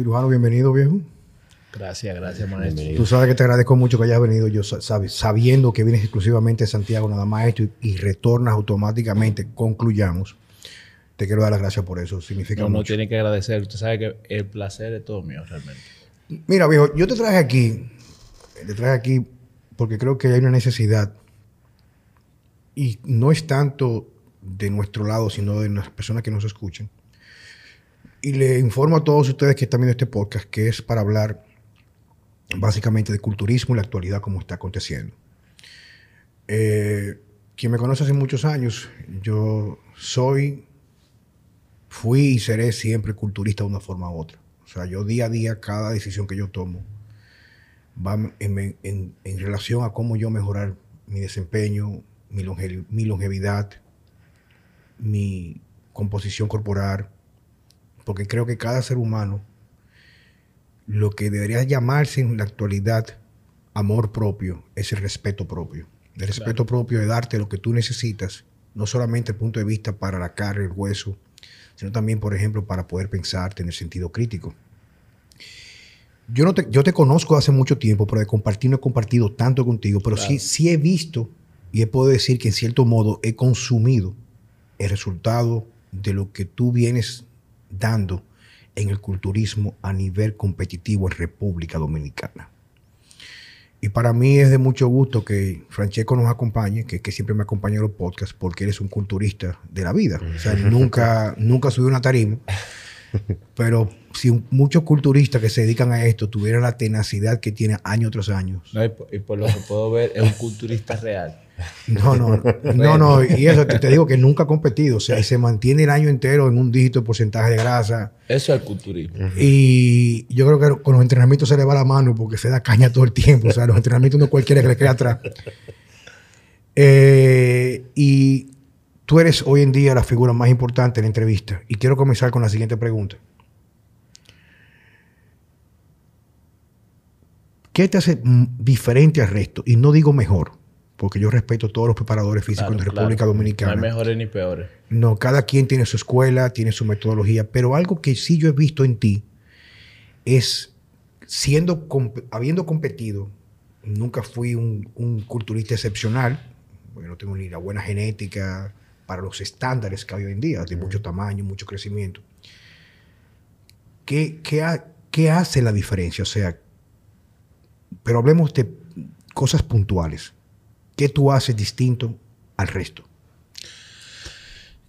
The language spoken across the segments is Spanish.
Cirujano, bienvenido, viejo. Gracias, gracias, maestro. Tú sabes que te agradezco mucho que hayas venido, yo sabes, sabiendo que vienes exclusivamente de Santiago, nada más esto, y, y retornas automáticamente, concluyamos. Te quiero dar las gracias por eso, significa No, mucho. no tiene que agradecer. Usted sabe que el placer es todo mío, realmente. Mira, viejo, yo te traje aquí, te traje aquí porque creo que hay una necesidad y no es tanto de nuestro lado, sino de las personas que nos escuchan. Y le informo a todos ustedes que están viendo este podcast que es para hablar básicamente de culturismo y la actualidad como está aconteciendo. Eh, quien me conoce hace muchos años, yo soy, fui y seré siempre culturista de una forma u otra. O sea, yo día a día, cada decisión que yo tomo va en, en- en relación a cómo yo mejorar mi desempeño, mi, mi longevidad, mi composición corporal, porque creo que cada ser humano, lo que debería llamarse en la actualidad amor propio, es el respeto propio. El respeto propio de darte lo que tú necesitas, no solamente el punto de vista para la carne, el hueso, sino también, por ejemplo, para poder pensar, tener sentido crítico. Yo, no te, yo te conozco hace mucho tiempo, pero de compartir no he compartido tanto contigo, pero sí, sí he visto y he podido decir que en cierto modo he consumido el resultado de lo que tú vienes dando en el culturismo a nivel competitivo en República Dominicana. Y para mí es de mucho gusto que Francesco nos acompañe, que, que siempre me acompaña en los podcasts, porque eres un culturista de la vida. O sea, nunca, nunca subió una tarima. Pero si un- muchos culturistas que se dedican a esto tuvieran la tenacidad que tiene año tras año. No, y, por, y por lo que puedo ver, es un culturista real. No, no, no, no. Y eso te, te digo que nunca ha competido. O sea, y se mantiene el año entero en un dígito de porcentaje de grasa. Eso es el culturismo. Y yo creo que con los entrenamientos se le va la mano porque se da caña todo el tiempo. O sea, los entrenamientos no cualquiera que le quede atrás. Eh, y tú eres hoy en día la figura más importante en la entrevista. Y quiero comenzar con la siguiente pregunta. ¿Qué te hace diferente al resto? Y no digo mejor, porque yo respeto a todos los preparadores físicos Claro, de claro. República Dominicana. No hay mejores ni peores. No, cada quien tiene su escuela, tiene su metodología, pero algo que sí yo he visto en ti es siendo, comp- habiendo competido, nunca fui un, un culturista excepcional, porque no tengo ni la buena genética para los estándares que hay hoy en día, de mucho tamaño, mucho crecimiento. ¿Qué, qué, ha- qué hace la diferencia? O sea, pero hablemos de cosas puntuales. ¿Qué tú haces distinto al resto?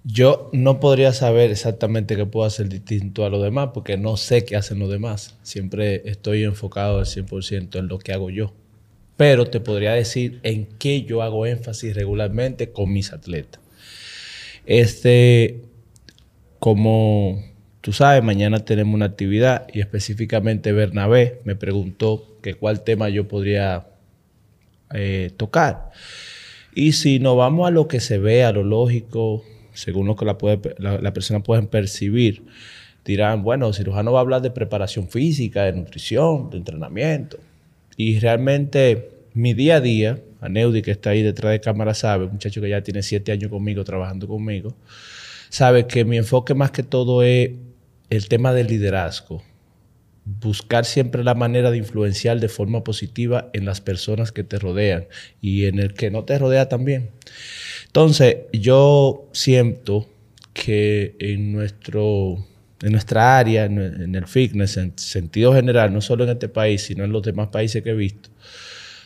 Yo no podría saber exactamente qué puedo hacer distinto a los demás porque no sé qué hacen los demás. Siempre estoy enfocado al 100% en lo que hago yo. Pero te podría decir en qué yo hago énfasis regularmente con mis atletas. Este, como tú sabes, mañana tenemos una actividad y específicamente Bernabé me preguntó que cuál tema yo podría eh, tocar. Y si nos vamos a lo que se ve, a lo lógico, según lo que la, persona puede percibir, dirán, bueno, el cirujano va a hablar de preparación física, de nutrición, de entrenamiento. Y realmente mi día a día, a Neudi que está ahí detrás de cámara sabe, un muchacho que ya tiene siete años conmigo, trabajando conmigo, sabe que mi enfoque más que todo es el tema del liderazgo. Buscar siempre la manera de influenciar de forma positiva en las personas que te rodean y en el que no te rodea también. Entonces, yo siento que en, nuestro, en nuestra área, en, el fitness, en sentido general, no solo en este país, sino en los demás países que he visto,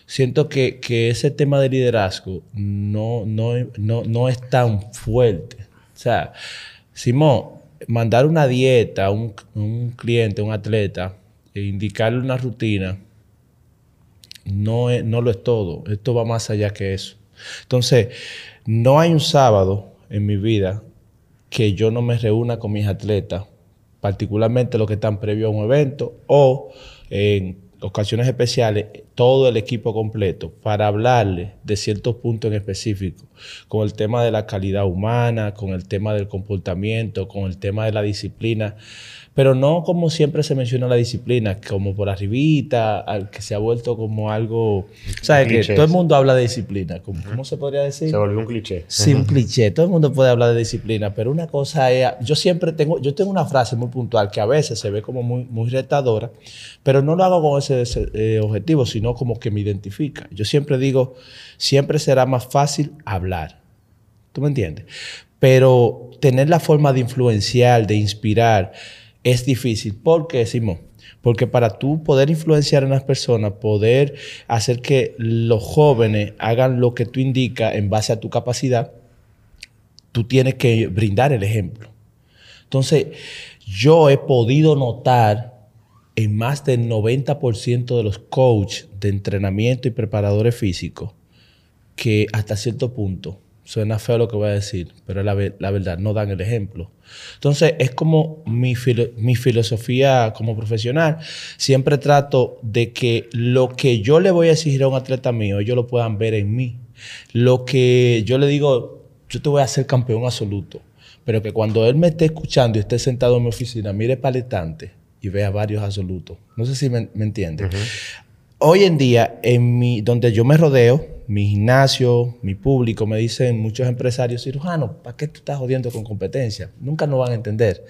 siento que, que ese tema de liderazgo no, no, no, no es tan fuerte. O sea, Simón, mandar una dieta a un, un cliente, un atleta, e indicarle una rutina, no, no lo es todo. Esto va más allá que eso. Entonces, no hay un sábado en mi vida que yo no me reúna con mis atletas, particularmente los que están previos a un evento o en ocasiones especiales, todo el equipo completo, para hablarle de ciertos puntos en específico, con el tema de la calidad humana, con el tema del comportamiento, con el tema de la disciplina pero no como siempre se menciona la disciplina, como por arribita, al que se ha vuelto como algo, ¿sabes? Que todo el mundo habla de disciplina, ¿cómo, se podría decir? Se volvió un cliché. Sí, un cliché, todo el mundo puede hablar de disciplina, pero una cosa es, yo siempre tengo, yo tengo una frase muy puntual que a veces se ve como muy, muy retadora, pero no lo hago con ese, eh, objetivo, sino como que me identifica. Yo siempre digo, siempre será más fácil hablar. ¿Tú me entiendes? Pero tener la forma de influenciar, de inspirar, es difícil. ¿Por qué, Simón? Porque para tú poder influenciar en las personas, poder hacer que los jóvenes hagan lo que tú indicas en base a tu capacidad, tú tienes que brindar el ejemplo. Entonces, yo he podido notar en más del 90% de los coaches de entrenamiento y preparadores físicos que hasta cierto punto Suena feo lo que voy a decir, pero la, la verdad, no dan el ejemplo. Entonces, es como mi, mi filosofía como profesional. Siempre trato de que lo que yo le voy a exigir a un atleta mío, ellos lo puedan ver en mí. Lo que yo le digo, yo te voy a hacer campeón absoluto, pero que cuando él me esté escuchando y esté sentado en mi oficina, mire paletante y vea varios absolutos. No sé si me, me entiende. Hoy en día, en mi, donde yo me rodeo, mi gimnasio, mi público, me dicen muchos empresarios cirujanos, ¿para qué tú estás jodiendo con competencia? Nunca nos van a entender.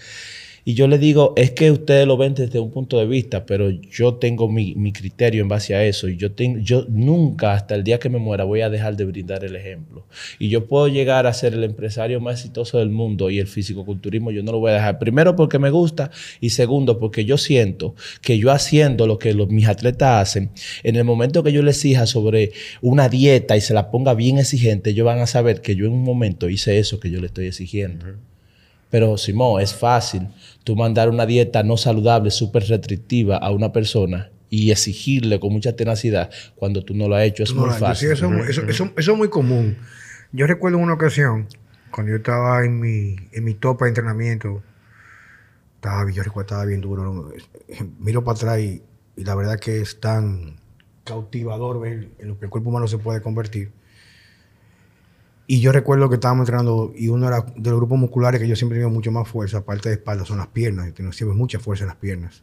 Y yo le digo, es que ustedes lo ven desde un punto de vista, pero yo tengo mi, criterio en base a eso. Y yo, tengo, yo nunca, hasta el día que me muera, voy a dejar de brindar el ejemplo. Y yo puedo llegar a ser el empresario más exitoso del mundo y el fisicoculturismo yo no lo voy a dejar. Primero porque me gusta y segundo porque yo siento que yo haciendo lo que los, mis atletas hacen, en el momento que yo les exija sobre una dieta y se la ponga bien exigente, ellos van a saber que yo en un momento hice eso que yo le estoy exigiendo. Pero Simón, es fácil tú mandar una dieta no saludable, súper restrictiva a una persona y exigirle con mucha tenacidad cuando tú no lo has hecho. Es muy fácil. eso, es muy común. Yo recuerdo una ocasión, cuando yo estaba en mi, en mi topa de entrenamiento, estaba, yo recuerdo estaba bien duro. Miro para atrás y, y, la verdad que es tan cautivador ver en lo que el cuerpo humano se puede convertir y yo recuerdo que estábamos entrenando y uno era de los grupos musculares que yo siempre tengo mucho más fuerza, aparte de espalda, son las piernas. Yo tengo siempre mucha fuerza en las piernas.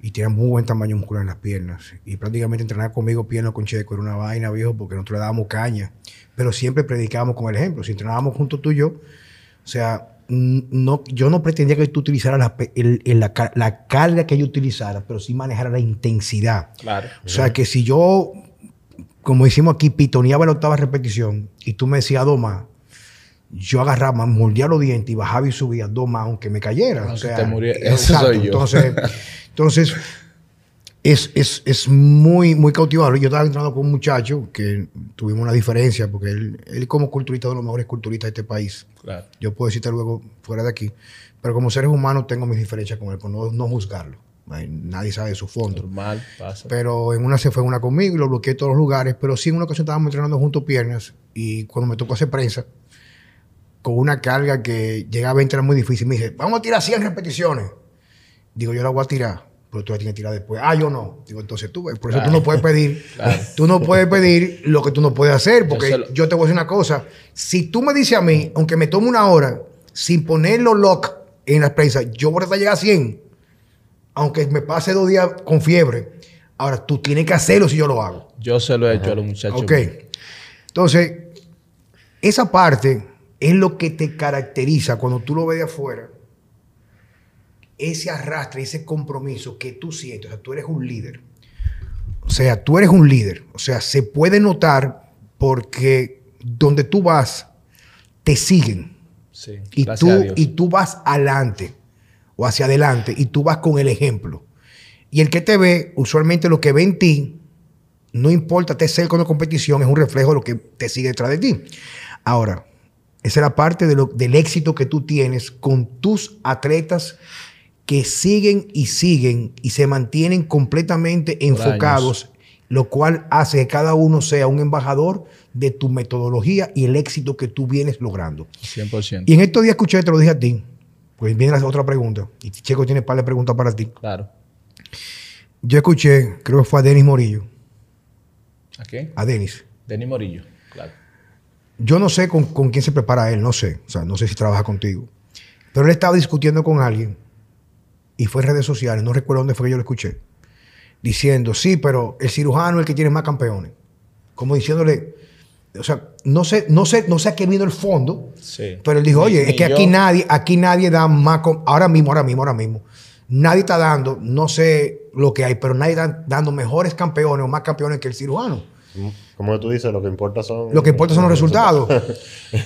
Y tenía muy buen tamaño muscular en las piernas. Y prácticamente entrenar conmigo pierna con checo era una vaina, viejo, porque nosotros le dábamos caña. Pero siempre predicábamos con el ejemplo. Si entrenábamos junto tú y yo, o sea, no, yo no pretendía que tú utilizaras la, la, la, carga que yo utilizara, pero sí manejara la intensidad. Claro. O sea, que si yo como decimos aquí, pitoneaba la octava repetición y tú me decías dos más, yo agarraba, mordía los dientes y bajaba y subía dos más aunque me cayera. o sea, Eso soy yo. Entonces, entonces es, es, muy, muy cautivador. Yo estaba entrando con un muchacho que tuvimos una diferencia porque él, él como culturista, de los mejores culturistas de este país. Claro. Yo puedo decirte luego fuera de aquí. Pero como seres humanos tengo mis diferencias con él, por no, no juzgarlo. Nadie sabe de su fondo. Normal, pasa. Pero en una se fue una conmigo y lo bloqueé en todos los lugares. Pero sí, en una ocasión estábamos entrenando juntos piernas y cuando me tocó hacer prensa, con una carga que llegaba a entrar muy difícil, me dije, vamos a tirar 100 repeticiones. Digo, yo la voy a tirar, pero tú la tienes que tirar después. Ah, yo no. Digo, entonces tú, por eso tú no puedes pedir, tú no puedes pedir lo que tú no puedes hacer, porque yo, te voy a decir una cosa. Si tú me dices a mí, aunque me tome una hora, sin ponerlo lock en la prensa, yo voy a llegar a 100 aunque me pase dos días con fiebre. Ahora, tú tienes que hacerlo si yo lo hago. Yo se lo he hecho a los muchachos. Ok. Entonces, esa parte es lo que te caracteriza cuando tú lo ves de afuera. Ese arrastre, ese compromiso que tú sientes. O sea, tú eres un líder. O sea, tú eres un líder. O sea, se puede notar porque donde tú vas, te siguen. Sí, y, tú, y tú vas adelante o hacia adelante y tú vas con el ejemplo. Y el que te ve, usualmente lo que ve en ti, no importa te cerca con la competición, es un reflejo de lo que te sigue detrás de ti. Ahora, esa es la parte de lo, del éxito que tú tienes con tus atletas que siguen y siguen y se mantienen completamente enfocados, lo cual hace que cada uno sea un embajador de tu metodología y el éxito que tú vienes logrando. 100%. Y en estos días escuché, te lo dije a ti, pues viene la otra pregunta. Y Checo tiene un par de preguntas para ti. Claro. Yo escuché, creo que fue a Denis Morillo. ¿A qué? A Denis. Denis Morillo, claro. Yo no sé con, con, quién se prepara él, no sé. O sea, no sé si trabaja contigo. Pero él estaba discutiendo con alguien y fue en redes sociales, no recuerdo dónde fue que yo lo escuché, diciendo, sí, pero el cirujano es el que tiene más campeones. Como diciéndole, o sea, no sé, no sé, no sé a qué vino el fondo, Sí. pero él dijo, oye, ni es que aquí nadie, aquí nadie da más, ahora mismo, ahora mismo, ahora mismo. Nadie está dando, no sé lo que hay, pero nadie está dando mejores campeones o más campeones que el cirujano. Como tú dices, lo que importa son... Lo que importa son los resultados.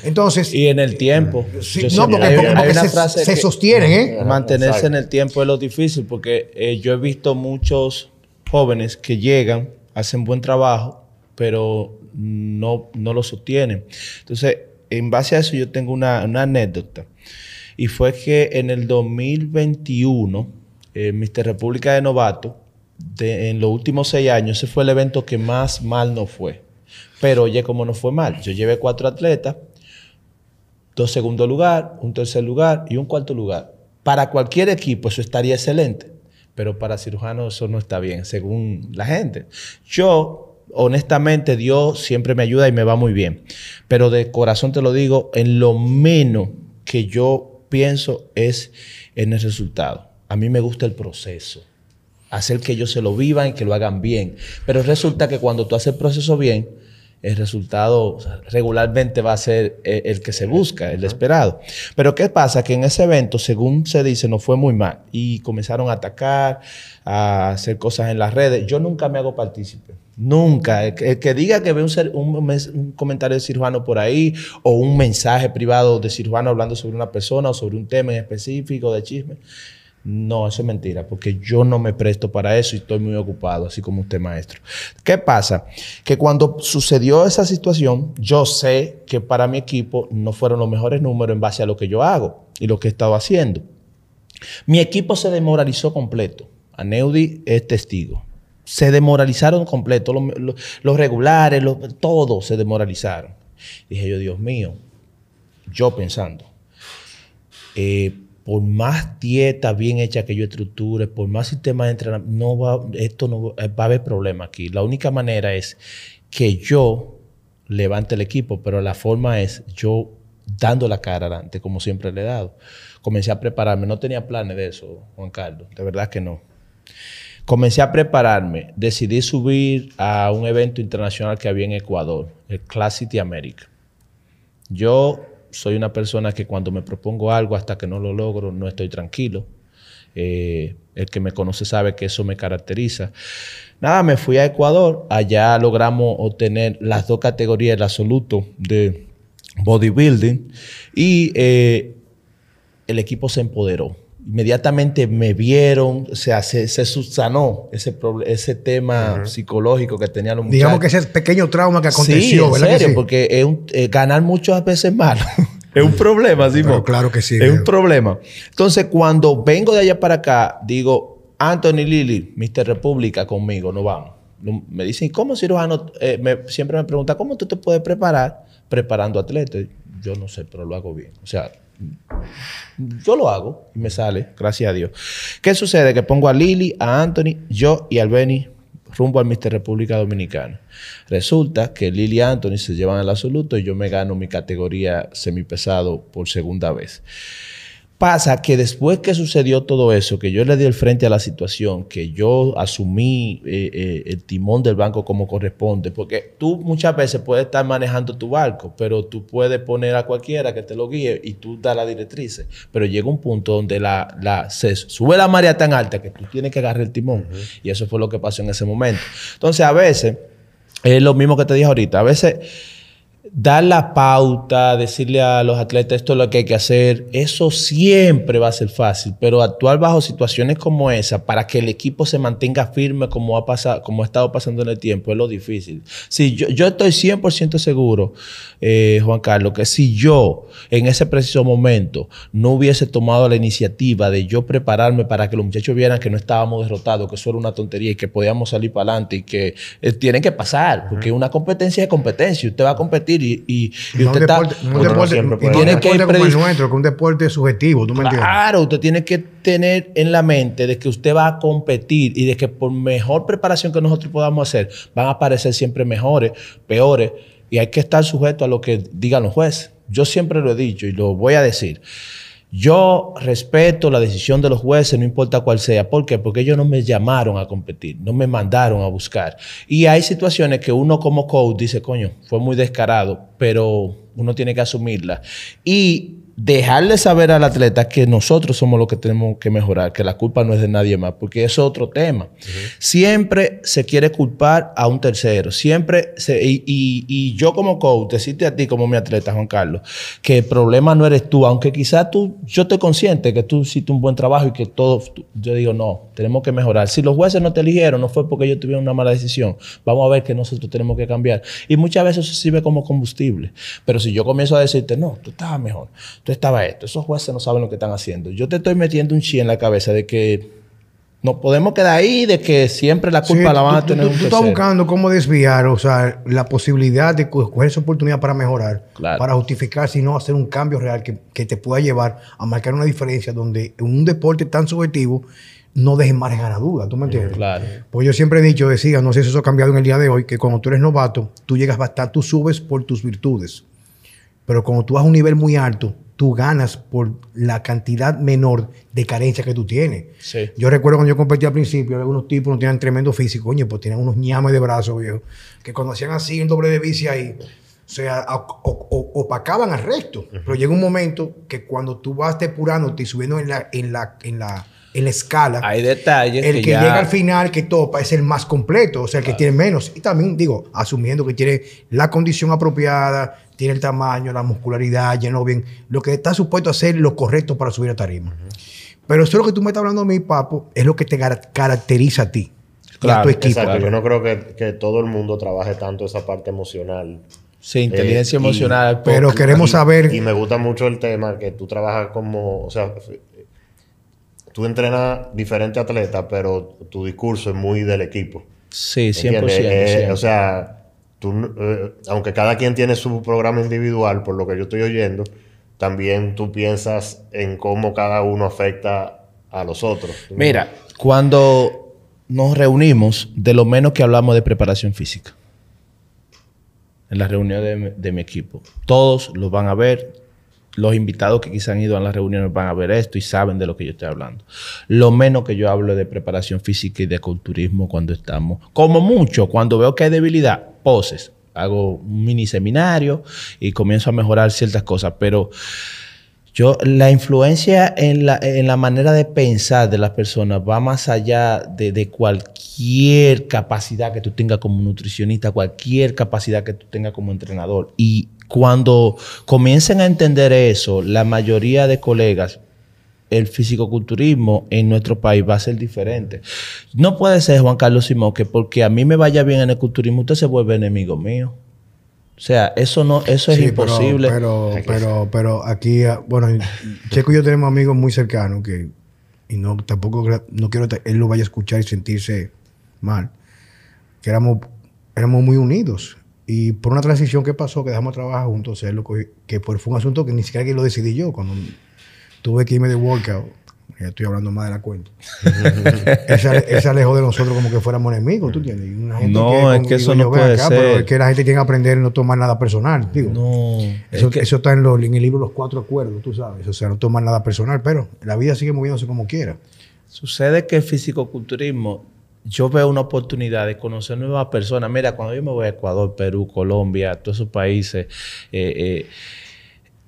Entonces, Y en el tiempo. sí, Yo no, porque, hay- porque- hay se, frase se sostienen, ¿eh? Mantenerse exacto. en el tiempo es lo difícil porque eh, yo he visto muchos jóvenes que llegan, hacen buen trabajo, pero no, no lo sostienen. Entonces, en base a eso yo tengo una, anécdota. Y fue que en el 2021, eh, Mr. República de Novato, en los últimos seis años, ese fue el evento que más mal no fue. Pero oye, como no fue mal, yo llevé cuatro atletas, dos segundo lugar, un tercer lugar y un cuarto lugar. Para cualquier equipo eso estaría excelente, pero para cirujanos eso no está bien, según la gente. Yo, honestamente, Dios siempre me ayuda y me va muy bien, pero de corazón te lo digo, en lo menos que yo pienso es en el resultado. A mí me gusta el proceso hacer que ellos se lo vivan y que lo hagan bien. Pero resulta que cuando tú haces el proceso bien, el resultado regularmente va a ser eh, el, que se busca, el esperado. Pero ¿qué pasa? Que en ese evento, según se dice, no fue muy mal. Y comenzaron a atacar, a hacer cosas en las redes. Yo nunca me hago partícipe. Nunca. El que, diga que ve un, ser- un comentario de cirujano por ahí o un mensaje privado de cirujano hablando sobre una persona o sobre un tema en específico de chisme, no, eso es mentira, porque yo no me presto para eso y estoy muy ocupado, así como usted, maestro. ¿Qué pasa? Que cuando sucedió esa situación, yo sé que para mi equipo no fueron los mejores números en base a lo que yo hago y lo que he estado haciendo. Mi equipo se demoralizó completo. Aneudi es testigo. Se demoralizaron completo. Los, regulares, todos se demoralizaron. Dije yo, Dios mío, yo pensando, eh, por más dieta bien hecha que yo estructure, por más sistema de entrenamiento, no va, esto no va, va a haber problema aquí. La única manera es que yo levante el equipo, pero la forma es yo dando la cara adelante, como siempre le he dado. Comencé a prepararme, no tenía planes de eso, Juan Carlos, de verdad que no. Comencé a prepararme, decidí subir a un evento internacional que había en Ecuador, el Classic America. Yo soy una persona que cuando me propongo algo hasta que no lo logro, no estoy tranquilo. Eh, el que me conoce sabe que eso me caracteriza. Nada, me fui a Ecuador. Allá logramos obtener las dos categorías, el absoluto de bodybuilding. Y eh, el equipo se empoderó. Inmediatamente me vieron, o sea, se, se subsanó ese, ese tema psicológico que tenían los muchachos. Digamos que ese pequeño trauma que Sí, aconteció, en ¿verdad? que serio, sí? porque es un- eh, ganar muchas veces es malo. es un problema, Simón. Pero claro que sí, Es un problema. Entonces, cuando vengo de allá para acá, digo, Anthony Lilly, Mr. República, conmigo, no vamos. No- Me dicen, ¿cómo cirujano? Eh, me- siempre me pregunta, ¿cómo tú te puedes preparar preparando atletas? Yo no sé, pero lo hago bien. O sea, yo lo hago y me sale, gracias a Dios. ¿Qué sucede? Que pongo a Lili, a Anthony, yo y al Benny rumbo al Mister República Dominicana. Resulta que Lili y Anthony se llevan el absoluto y yo me gano mi categoría semipesado por segunda vez. Pasa que después que sucedió todo eso, que yo le di el frente a la situación, que yo asumí eh, eh, el timón del banco como corresponde, porque tú muchas veces puedes estar manejando tu barco, pero tú puedes poner a cualquiera que te lo guíe y tú das las directrices. Pero llega un punto donde la, la, se sube la marea tan alta que tú tienes que agarrar el timón. Y eso fue lo que pasó en ese momento. Entonces, a veces, es lo mismo que te dije ahorita, a veces dar la pauta, decirle a los atletas esto es lo que hay que hacer, eso siempre va a ser fácil, pero actuar bajo situaciones como esa para que el equipo se mantenga firme como ha pasado, como ha estado pasando en el tiempo es lo difícil. Si yo, yo estoy 100% seguro, eh, Juan Carlos, que si yo en ese preciso momento no hubiese tomado la iniciativa de yo prepararme para que los muchachos vieran que no estábamos derrotados, que eso era una tontería y que podíamos salir para adelante y que eh, tienen que pasar, porque una competencia es competencia, usted va a competir competir y, y, y No usted está- Tiene que nuestro, que un deporte subjetivo, ¿tú me entiendes? Claro, usted tiene que tener en la mente de que usted va a competir y de que por mejor preparación que nosotros podamos hacer, van a aparecer siempre mejores, peores, y hay que estar sujeto a lo que digan los jueces. Yo siempre lo he dicho y lo voy a decir. Yo respeto la decisión de los jueces, no importa cuál sea. ¿Por qué? Porque ellos no me llamaron a competir, no me mandaron a buscar. Y hay situaciones que uno como coach dice, coño, fue muy descarado, pero uno tiene que asumirla. Y dejarle saber al atleta que nosotros somos los que tenemos que mejorar, que la culpa no es de nadie más, porque es otro tema. Siempre se quiere culpar a un tercero, siempre, se- y, y- y yo como coach, decirte a ti como mi atleta, Juan Carlos, que el problema no eres tú, aunque quizás tú, yo estoy consciente que tú hiciste un buen trabajo y que todo, yo digo, no, tenemos que mejorar. Si los jueces no te eligieron, no fue porque ellos tuvieron una mala decisión, vamos a ver que nosotros tenemos que cambiar. Y muchas veces eso sirve como combustible. Pero si yo comienzo a decirte, no, tú estabas mejor, tú estabas esto, esos jueces no saben lo que están haciendo. Yo te estoy metiendo un chi en la cabeza de que nos podemos quedar ahí, de que siempre la culpa Sí, la van a tener tú, un tú estás tercero. buscando cómo desviar, o sea, la posibilidad de co- coger esa oportunidad para mejorar, Claro. para justificar, si no hacer un cambio real que, que te pueda llevar a marcar una diferencia donde en un deporte tan subjetivo no dejes margen a la duda, ¿tú me entiendes? Claro. Pues yo siempre he dicho, decía, no sé si eso ha cambiado en el día de hoy, que cuando tú eres novato, tú llegas bastante, tú subes por tus virtudes. Pero cuando tú vas a un nivel muy alto, tú ganas por la cantidad menor de carencia que tú tienes. Sí. Yo recuerdo cuando yo competí al principio, algunos tipos no tenían tremendo físico, coño, pues tenían unos ñames de brazos, viejo, que cuando hacían así en doble de bici ahí, o sea, a- o- o- opacaban al resto. Pero llega un momento que cuando tú vas depurándote y subiendo en la, en la, en la, en la escala, Hay detalles el que, que ya- llega al final, que topa, es el más completo, o sea, el que tiene menos. Y también, digo, asumiendo que tiene la condición apropiada, tiene el tamaño, la muscularidad, llenó bien, lo que está supuesto a hacer lo correcto para subir a tarima. Pero eso es lo que tú me estás hablando a mí, Papo, es lo que te caracteriza a ti y a Claro, tu equipo. Exacto, claro. yo no creo que, que todo el mundo trabaje tanto esa parte emocional. Sí, inteligencia Eh, y- emocional. Pero queremos Y- saber, Y me gusta mucho el tema que tú trabajas como, o sea, tú entrenas diferentes atletas, pero tu discurso es muy del equipo. Sí, 100%. ¿entiendes? Eh, siempre. o sea, eh, aunque cada quien tiene su programa individual, por lo que yo estoy oyendo, también tú piensas en cómo cada uno afecta a los otros. Mira, cuando nos reunimos, de lo menos que hablamos de preparación física. En la reunión de, de mi equipo. Todos los van a ver. Los invitados que quizás han ido a las reuniones van a ver esto y saben de lo que yo estoy hablando. Lo menos que yo hablo de preparación física y de culturismo cuando estamos. Como mucho, cuando veo que hay debilidad, poses. Hago un mini seminario y comienzo a mejorar ciertas cosas. Pero yo, la influencia en la, en la manera de pensar de las personas va más allá de, de cualquier capacidad que tú tengas como nutricionista, cualquier capacidad que tú tengas como entrenador. Y cuando comiencen a entender eso, la mayoría de colegas, el fisicoculturismo en nuestro país va a ser diferente. No puede ser, Juan Carlos Simón, que porque a mí me vaya bien en el culturismo, usted se vuelve enemigo mío. O sea, eso no, eso es Sí, imposible. Pero, pero, pero, aquí, ah, bueno, Checo y yo tenemos amigos muy cercanos que, y no, tampoco no quiero que él lo vaya a escuchar y sentirse mal, que éramos, éramos muy unidos. Y por una transición que pasó, que dejamos de trabajar juntos, él lo cogió- que fue un asunto que ni siquiera que lo decidí yo. Cuando tuve que irme de workout, ya estoy hablando más de la cuenta. él se alejó de nosotros como que fuéramos enemigos, ¿tú entiendes? Y una gente No, es como que digo eso no puede acá, Pero ser. es que la gente tiene que aprender a no tomar nada personal, digo. No, Eso, es que- eso está en, los- en el libro Los Cuatro Acuerdos, tú sabes. O sea, no tomar nada personal, pero la vida sigue moviéndose como quiera. sucede que el fisicoculturismo, yo veo una oportunidad de conocer nuevas personas. Mira, cuando yo me voy a Ecuador, Perú, Colombia, todos esos países, eh, eh,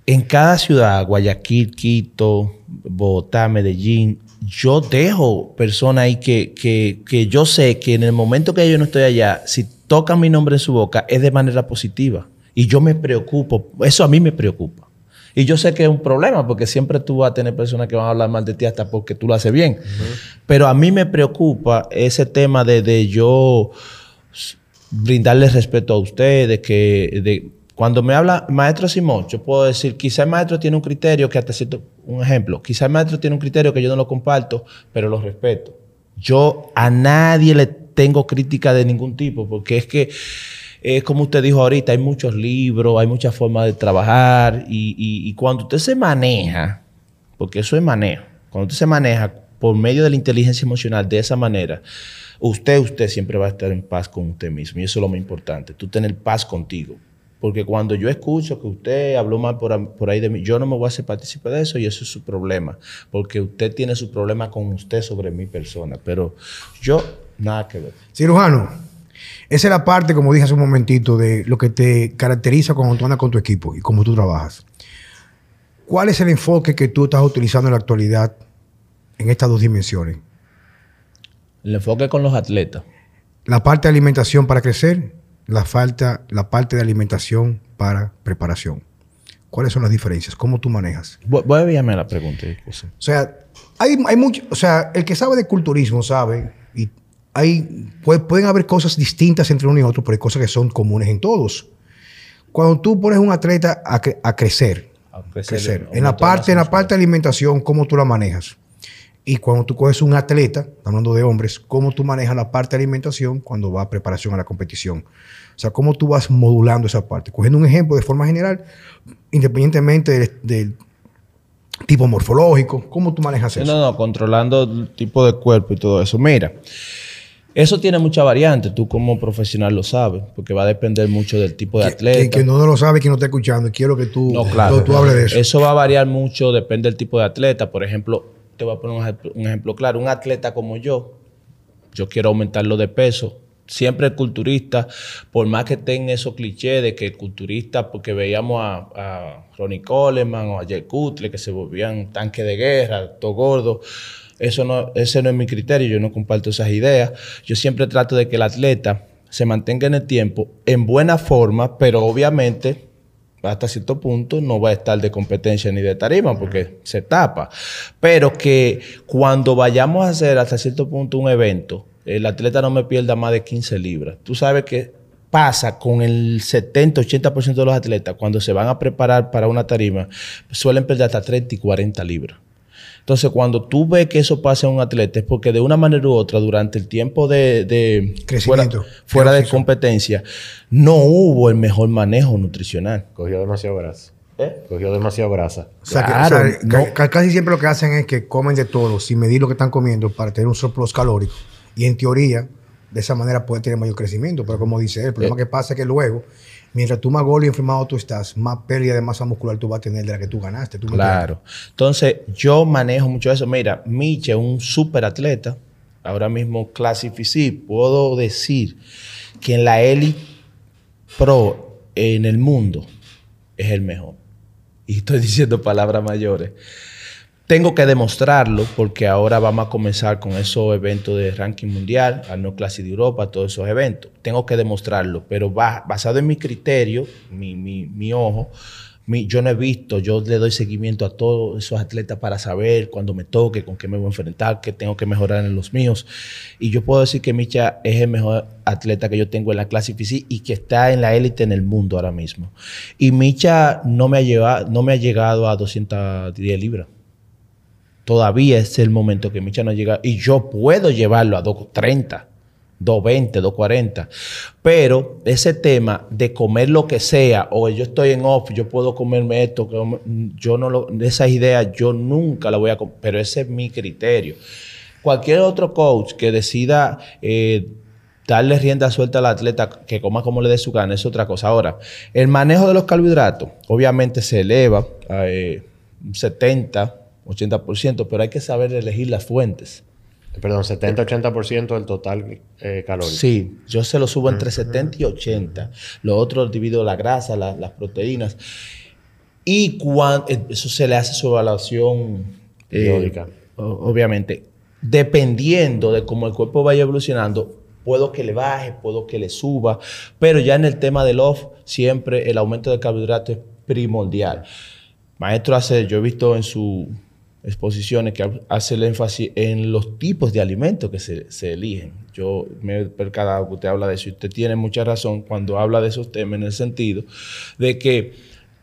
en cada ciudad, Guayaquil, Quito, Bogotá, Medellín, yo dejo personas ahí que, que, que yo sé que en el momento que yo no estoy allá, si tocan mi nombre en su boca, es de manera positiva. Y yo me preocupo, eso a mí me preocupa. Y yo sé que es un problema porque siempre tú vas a tener personas que van a hablar mal de ti hasta porque tú lo haces bien. Pero a mí me preocupa ese tema de, de yo s- brindarle respeto a ustedes, que de, cuando me habla maestro Simón, yo puedo decir, quizá el maestro tiene un criterio que hasta cierto, un ejemplo, quizá el maestro tiene un criterio que yo no lo comparto, pero lo respeto. Yo a nadie le tengo crítica de ningún tipo, porque es que es como usted dijo ahorita, hay muchos libros, hay muchas formas de trabajar y, y cuando usted se maneja, porque eso es manejo, cuando usted se maneja por medio de la inteligencia emocional de esa manera, usted, usted siempre va a estar en paz con usted mismo. Y eso es lo más importante, tú tener paz contigo. Porque cuando yo escucho que usted habló mal por, ahí de mí, yo no me voy a hacer partícipe de eso y eso es su problema. Porque usted tiene su problema con usted sobre mi persona. Pero yo, nada que ver. Cirujano, esa es la parte, como dije hace un momentito, de lo que te caracteriza cuando tú andas con tu equipo y cómo tú trabajas. ¿Cuál es el enfoque que tú estás utilizando en la actualidad en estas dos dimensiones? El enfoque con los atletas. La parte de alimentación para crecer la falta, la parte de alimentación para preparación. ¿Cuáles son las diferencias? ¿Cómo tú manejas? Voy a enviarme la pregunta. O sea, hay, hay mucho, o sea, el que sabe de culturismo sabe, y hay, pueden haber cosas distintas entre uno y otro, pero hay cosas que son comunes en todos. Cuando tú pones un atleta a, crecer, a crecer, en la parte, en la parte de alimentación, ¿cómo tú la manejas? Y cuando tú coges un atleta, hablando de hombres, cómo tú manejas la parte de alimentación cuando va a preparación a la competición. O sea, cómo tú vas modulando esa parte. Cogiendo un ejemplo de forma general, independientemente del, tipo morfológico, ¿cómo tú manejas eso? No, no, controlando el tipo de cuerpo y todo eso. Mira, eso tiene mucha variante, tú como profesional lo sabes, porque va a depender mucho del tipo de atleta. Que, que no lo sabe, que no está escuchando, y quiero que tú, no, claro, tú, hables de eso. Eso va a variar mucho, depende del tipo de atleta. Por ejemplo, te voy a poner un ejemplo, claro, un atleta como yo, yo quiero aumentarlo de peso, siempre el culturista, por más que tenga esos clichés de que el culturista, porque veíamos a, Ronnie Coleman o a Jay Cutler que se volvían tanque de guerra, todo gordo. Eso no, ese no es mi criterio, yo no comparto esas ideas. Yo siempre trato de que el atleta se mantenga en el tiempo en buena forma, pero obviamente hasta cierto punto no va a estar de competencia ni de tarima porque se tapa. Pero que cuando vayamos a hacer hasta cierto punto un evento, el atleta no me pierda más de 15 libras. Tú sabes que pasa con el 70-80% de los atletas cuando se van a preparar para una tarima, suelen perder hasta 30 y 40 libras. Entonces, cuando tú ves que eso pasa en un atleta es porque de una manera u otra, durante el tiempo de, crecimiento, fuera, de competencia, no hubo el mejor manejo nutricional. Cogió demasiado grasa. ¿Eh? Cogió demasiado grasa. O sea, que, casi siempre lo que hacen es que comen de todo sin medir lo que están comiendo para tener un surplus calórico. Y en teoría, de esa manera puede tener mayor crecimiento. Pero como dice él, el problema eh. que pasa es que luego mientras tú más gol y enfermado tú estás, más pérdida de masa muscular tú vas a tener de la que tú ganaste. claro. Entonces, yo manejo mucho eso. Mira, Miche, un super atleta, ahora mismo clasificí, puedo decir que en la Elite Pro en el mundo es el mejor. Y estoy diciendo palabras mayores. Tengo que demostrarlo porque ahora vamos a comenzar con esos eventos de ranking mundial, al No Classic de Europa, todos esos eventos. Tengo que demostrarlo, pero basado en mi criterio, mi, mi, ojo, yo no he visto, yo le doy seguimiento a todos esos atletas para saber cuando me toque, con qué me voy a enfrentar, qué tengo que mejorar en los míos. Y yo puedo decir que Micha es el mejor atleta que yo tengo en la clase FISI y que está en la élite en el mundo ahora mismo. Y Micha no me ha, llevado, no me ha llegado a 210 libras todavía es el momento que Micha no llega y yo puedo llevarlo a 230, 220, 240. Pero ese tema de comer lo que sea, o yo estoy en off, yo puedo comerme esto, yo no lo, esas ideas yo nunca la voy a comer, pero ese es mi criterio. Cualquier otro coach que decida eh, darle rienda suelta al atleta que coma como le dé su gana es otra cosa. Ahora, el manejo de los carbohidratos obviamente se eleva a 70, 80%, pero hay que saber elegir las fuentes. Perdón, 70-80% del total eh, calórico. Sí, yo se lo subo entre 70 y 80. Lo otro divido la grasa, las proteínas. Y cuando, eh, eso se le hace su evaluación eh, obviamente. Dependiendo de cómo el cuerpo vaya evolucionando, puedo que le baje, puedo que le suba, pero ya en el tema del off, siempre el aumento de carbohidrato es primordial. Maestro hace, yo he visto en su exposiciones que hace el énfasis en los tipos de alimentos que se, eligen. Yo me he percatado que usted habla de eso y usted tiene mucha razón cuando habla de esos temas en el sentido de que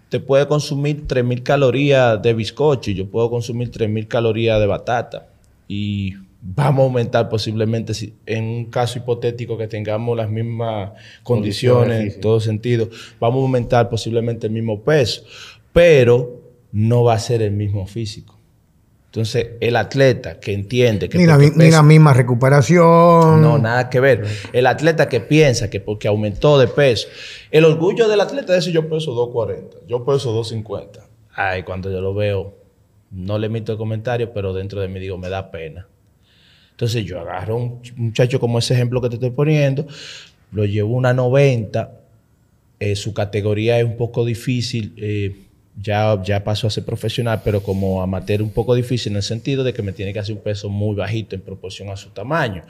te puede consumir 3.000 calorías de bizcocho y yo puedo consumir 3.000 calorías de batata. Y vamos a aumentar posiblemente, si, en un caso hipotético que tengamos las mismas condiciones, en todo sentido, vamos a aumentar posiblemente el mismo peso, pero no va a ser el mismo físico. Entonces, el atleta que entiende que... Ni la, ni la misma recuperación. no, nada que ver. El atleta que piensa que porque aumentó de peso. El orgullo del atleta es decir, yo peso 240, yo peso 250. Ay, cuando yo lo veo, no le emito el comentario, pero dentro de mí digo, me da pena. Entonces yo agarro a un ch- muchacho como ese ejemplo que te estoy poniendo, lo llevo a una 90, eh, su categoría es un poco difícil, eh, ya, ya pasó a ser profesional, pero como amateur un poco difícil en el sentido de que me tiene que hacer un peso muy bajito en proporción a su tamaño.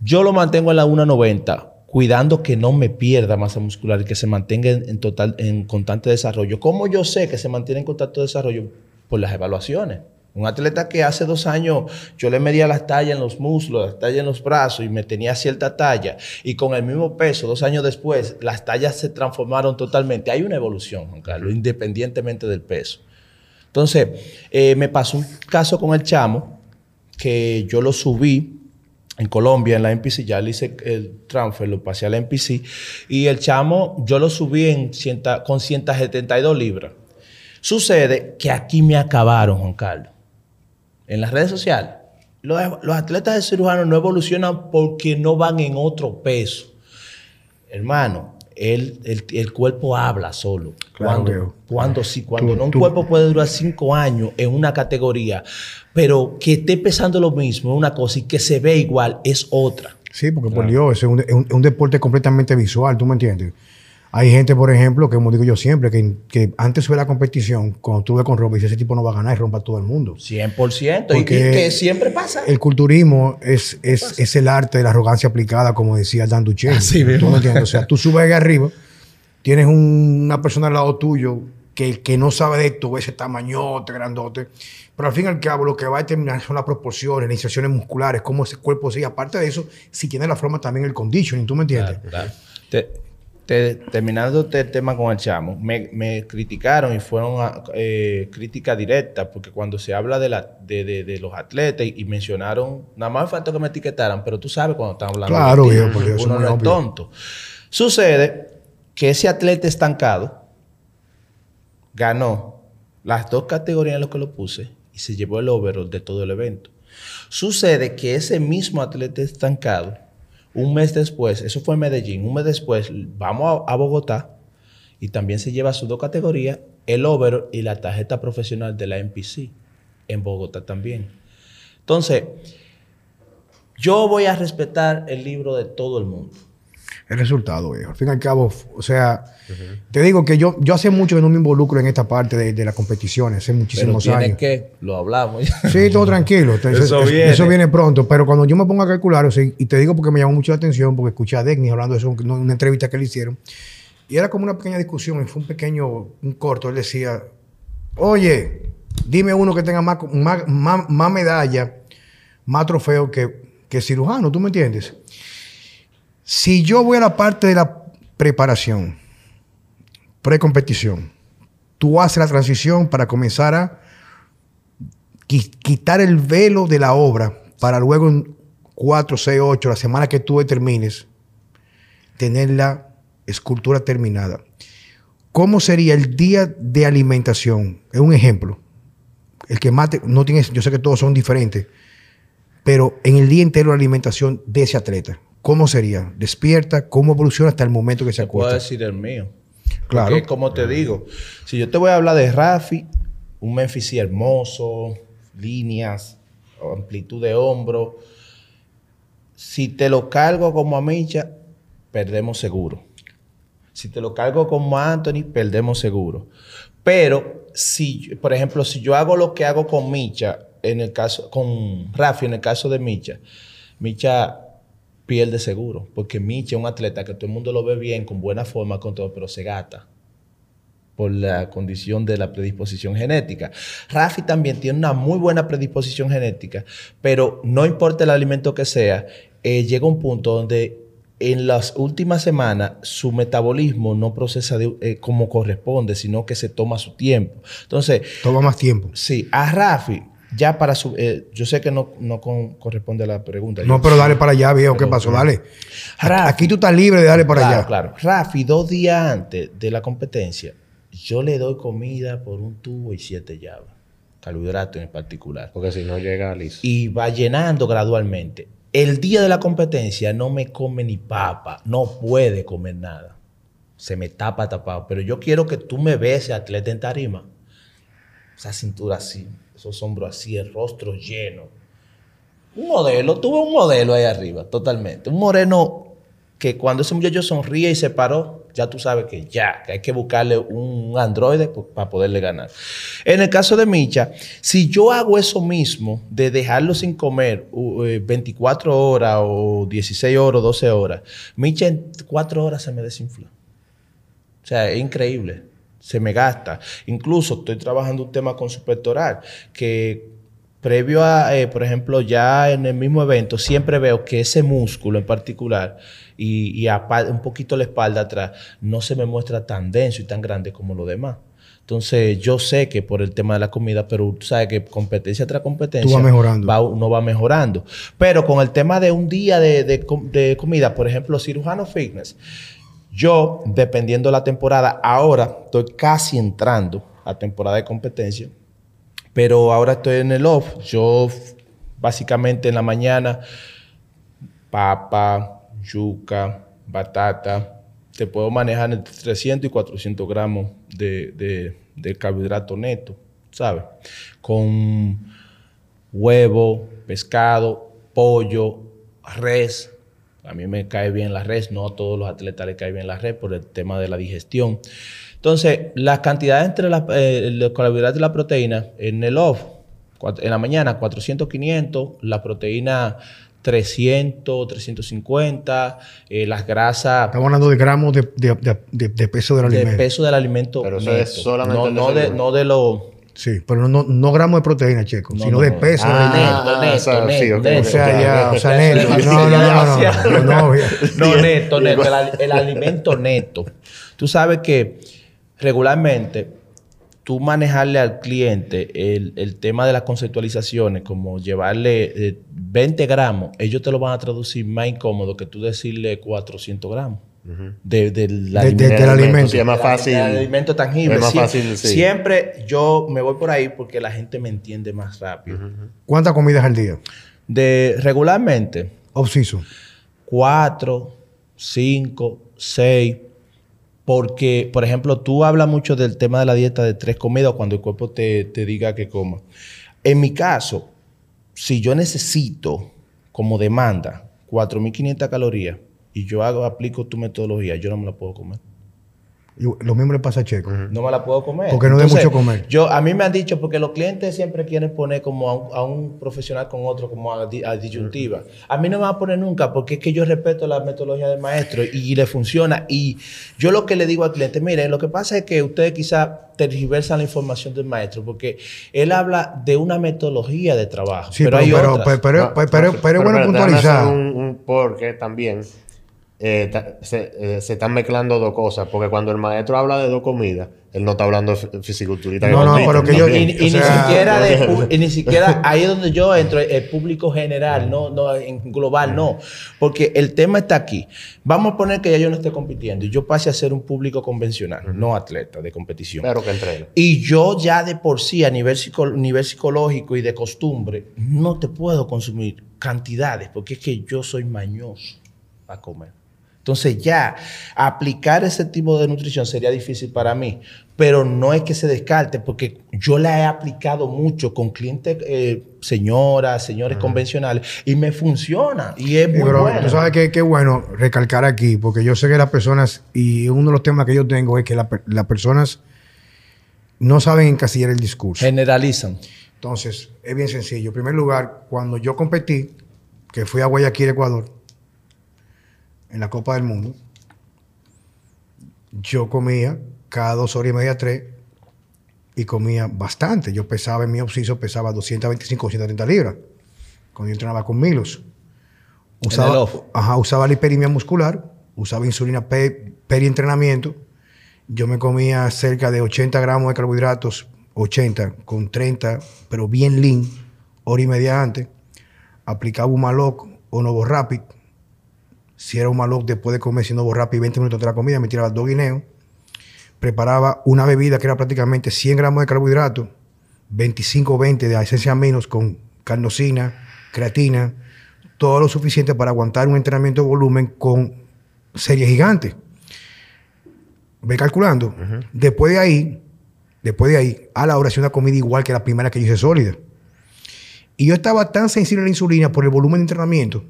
Yo lo mantengo en la 1.90, cuidando que no me pierda masa muscular y que se mantenga en, en total, en constante desarrollo. ¿Cómo yo sé que se mantiene en constante desarrollo? Por las evaluaciones. Un atleta que hace dos años yo le medía las tallas en los muslos, las tallas en los brazos y me tenía cierta talla y con el mismo peso, dos años después, las tallas se transformaron totalmente. Hay una evolución, Juan Carlos, independientemente del peso. Entonces, eh, me pasó un caso con el chamo que yo lo subí en Colombia, en la NPC, ya le hice el transfer, lo pasé a la NPC, y el chamo yo lo subí en cienta- con 172 libras. Sucede que aquí me acabaron, Juan Carlos. En las redes sociales, los, los atletas de cirujanos no evolucionan porque no van en otro peso. Hermano, el, el- el cuerpo habla solo. Claro, cuando, cuando sí, cuando Tú- no un tú- cuerpo puede durar cinco años en una categoría, pero que esté pesando lo mismo es una cosa y que se ve igual es otra. Sí, porque por Dios, es un, es un- es un deporte completamente visual, ¿tú me entiendes? Hay gente, por ejemplo, que como digo yo siempre, que, que antes de la competición, cuando ves con Rob, dice, ese tipo no va a ganar y rompa a todo el mundo. 100%. Y, y Porque que siempre pasa. El culturismo es, es, es el arte de la arrogancia aplicada, como decía Dan Duchesne. Así ¿Tú mismo. me entiendes? O sea, tú subes ahí arriba, tienes un- una persona al lado tuyo que, que no sabe de esto, ese tamañote, grandote, pero al fin y al cabo lo que va a determinar son las proporciones, las inserciones musculares, cómo ese cuerpo sigue. Aparte de eso, si tiene la forma también el conditioning, ¿tú me entiendes? Claro, claro. Te- te- terminando el tema con el chamo, me, me criticaron y fueron a- eh, crítica directa, porque cuando se habla de, la, de, de- de los atletas y, mencionaron, nada más falta que me etiquetaran, pero tú sabes cuando están hablando Claro, de viejo, porque uno no es tonto. Sucede que ese atleta estancado ganó las dos categorías en las que lo puse y se llevó el overall de todo el evento. Sucede que ese mismo atleta estancado, un mes después, eso fue en Medellín, un mes después vamos a, a Bogotá y también se lleva sus dos categorías, el overall y la tarjeta profesional de la NPC, en Bogotá también. Entonces, yo voy a respetar el libro de todo el mundo. El resultado, viejo. Al fin y al cabo, o sea, te digo que yo, yo hace mucho que no me involucro en esta parte de, de las competiciones, hace Pero muchísimos tiene años. que, lo hablamos. Sí, todo tranquilo. Entonces, Eso es- viene. eso viene pronto. Pero cuando yo me pongo a calcular, o sea, y te digo porque me llamó mucho la atención, porque escuché a Degnis hablando de eso en una entrevista que le hicieron, y era como una pequeña discusión, y fue un pequeño, un corto. Él decía, oye, dime uno que tenga más, más, más, más medalla, más trofeo que, que cirujano, ¿tú me entiendes? Si yo voy a la parte de la preparación, precompetición, tú haces la transición para comenzar a qui- quitar el velo de la obra para luego en 4, 6, 8, la semana que tú determines, tener la escultura terminada. ¿Cómo sería el día de alimentación? Es un ejemplo. El que mate, no tiene, yo sé que todos son diferentes, pero en el día entero de alimentación de ese atleta, ¿cómo sería? ¿Despierta? ¿Cómo evoluciona hasta el momento que se Te puedo decir el mío. Claro. Porque, como te digo, si yo te voy a hablar de Rafi, un Memphis hermoso, líneas, amplitud de hombro. Si te lo cargo como a Micha, perdemos seguro. Si te lo cargo como a Anthony, perdemos seguro. Pero si, por ejemplo, si yo hago lo que hago con Micha, en el caso, con Rafi, en el caso de Micha, Micha pierde seguro. Porque Micha es un atleta que todo el mundo lo ve bien, con buena forma, con todo, pero se gata por la condición de la predisposición genética. Rafi también tiene una muy buena predisposición genética, pero no importa el alimento que sea, eh, llega un punto donde en las últimas semanas su metabolismo no procesa de- eh, como corresponde, sino que se toma su tiempo. Entonces, Toma más tiempo. Sí, a Rafi, ya para su... eh, yo sé que no, no con- corresponde a la pregunta. No, Yo- pero dale para allá, viejo. ¿Qué pasó? pero- Dale. Rafi. Aquí tú estás libre de darle para claro, allá. Claro, Rafi, dos días antes de la competencia, yo le doy comida por un tubo y siete llaves. Carbohidratos en particular. Porque si no llega listo. y va llenando gradualmente. El día de la competencia no me come ni papa, no puede comer nada. Se me tapa tapado. Pero yo quiero que tú me veas, atleta en tarima. Esa cintura así, esos hombros así, el rostro lleno. Un modelo, tuve un modelo ahí arriba, totalmente. Un moreno que cuando ese muchacho sonríe y se paró, ya tú sabes que ya, que hay que buscarle un androide para poderle ganar. En el caso de Micha, si yo hago eso mismo, de dejarlo sin comer uh, eh, 24 horas o 16 horas o 12 horas, Micha en 4 horas se me desinfla. O sea, es increíble. Se me gasta. Incluso estoy trabajando un tema con su pectoral que previo a, eh, por ejemplo, ya en el mismo evento, siempre veo que ese músculo en particular y, y apa- un poquito la espalda atrás no se me muestra tan denso y tan grande como lo demás. Entonces, yo sé que por el tema de la comida, pero tú sabes que competencia tras competencia Tú vas mejorando. va- uno va mejorando. Pero con el tema de un día de, de comida, por ejemplo, cirujano fitness, yo, dependiendo la temporada, ahora estoy casi entrando a temporada de competencia, pero ahora estoy en el off. Yo, básicamente en la mañana, papa, yuca, batata, te puedo manejar entre 300 y 400 gramos de, de- de carbohidrato neto, ¿sabes? Con huevo, pescado, pollo, res. A mí me cae bien la res, no a todos los atletas les cae bien la res por el tema de la digestión. Entonces, las cantidades entre la- eh, los carbohidratos y la proteína en el off, en la mañana 400, 500, la proteína 300, 350, eh, las grasas Estamos hablando de gramos de, de- de- de- de peso del de alimento. peso del alimento. Pero eso neto. es solamente no, de, no de lo Sí, pero no, no, gramos de proteína, checo, No, sino no, de peso Ah, alimento. neto, neto, o sea, neto, sí, ok, neto. O sea, ok. ya, o sea, Eso es neto. No, no, no, no, neto, neto, el alimento neto. Tú sabes que regularmente tú manejarle al cliente el, el tema de las conceptualizaciones, como llevarle eh, 20 gramos, ellos te lo van a traducir más incómodo que tú decirle 400 gramos. De, del De- alimento. de- del alimento. Sí, es más fácil. del alimento tangible. Es más Sie- fácil, sí. Siempre yo me voy por ahí porque la gente me entiende más rápido. ¿Cuántas comidas al día? De regularmente, Off-season. cuatro, cinco, seis. Porque, por ejemplo, tú hablas mucho del tema de la dieta de tres comidas cuando el cuerpo te, te diga que coma. En mi caso, si yo necesito como demanda 4.500 calorías y yo hago, aplico tu metodología, yo no me la puedo comer. Lo mismo le pasa a Checo. No me la puedo comer. Porque no de mucho comer. Yo, a mí me han dicho, porque los clientes siempre quieren poner como a un, a un profesional con otro, como a, di- a disyuntiva. A mí no me va a poner nunca, porque es que yo respeto la metodología del maestro y, y le funciona. Y yo lo que le digo al cliente, mire, lo que pasa es que ustedes quizá tergiversan la información del maestro, porque él habla de una metodología de trabajo. Sí, pero, pero, hay pero, otras. pero, pero, No, pero- pero- no, pero es bueno puntualizar. Un, un porque también eh, se, eh, se están mezclando dos cosas. Porque cuando el maestro habla de dos comidas, él no está hablando de fi- fisiculturista. No, no, pero que yo- y, también. y o ni siquiera de pu- y ni siquiera ahí es donde yo entro el público general no no en global no porque el tema está aquí vamos a poner que ya yo no esté compitiendo y yo pase a ser un público convencional no atleta de competición Pero que entrene. y yo ya de por sí a nivel, psico- nivel psicológico y de costumbre no te puedo consumir cantidades porque es que yo soy mañoso a comer. Entonces ya aplicar ese tipo de nutrición sería difícil para mí, pero no es que se descarte porque yo la he aplicado mucho con clientes, eh, señoras, señores convencionales y me funciona y es muy pero bueno. tú sabes que qué bueno recalcar aquí, porque yo sé que las personas, y uno de los temas que yo tengo es que la las personas no saben encasillar el discurso. Generalizan. Entonces, es bien sencillo. En primer lugar, cuando yo competí, que fui a Guayaquil, Ecuador, en la Copa del Mundo, yo comía cada dos horas y media, tres, y comía bastante. Yo pesaba en mi obsiso, pesaba 225, 230 libras, cuando yo entrenaba con Milos. Usaba, ajá, usaba la hiperimia muscular, usaba insulina pe- perientrenamiento. Yo me comía cerca de 80 gramos de carbohidratos 80 con 30, pero bien lean, hora y media antes, aplicaba un maloc o Novo Rapid. Si era un maloc después de comer, si Novo Rapid, 20 minutos de la comida, me tiraba dos guineos. Preparaba una bebida que era prácticamente 100 gramos de carbohidratos, 25-20 de esencia menos con carnosina, creatina, todo lo suficiente para aguantar un entrenamiento de volumen con serie gigante. Ve calculando. Después de ahí, después de ahí, a la hora hacía una comida igual que la primera que yo hice sólida. Y yo estaba tan sensible a la insulina por el volumen de entrenamiento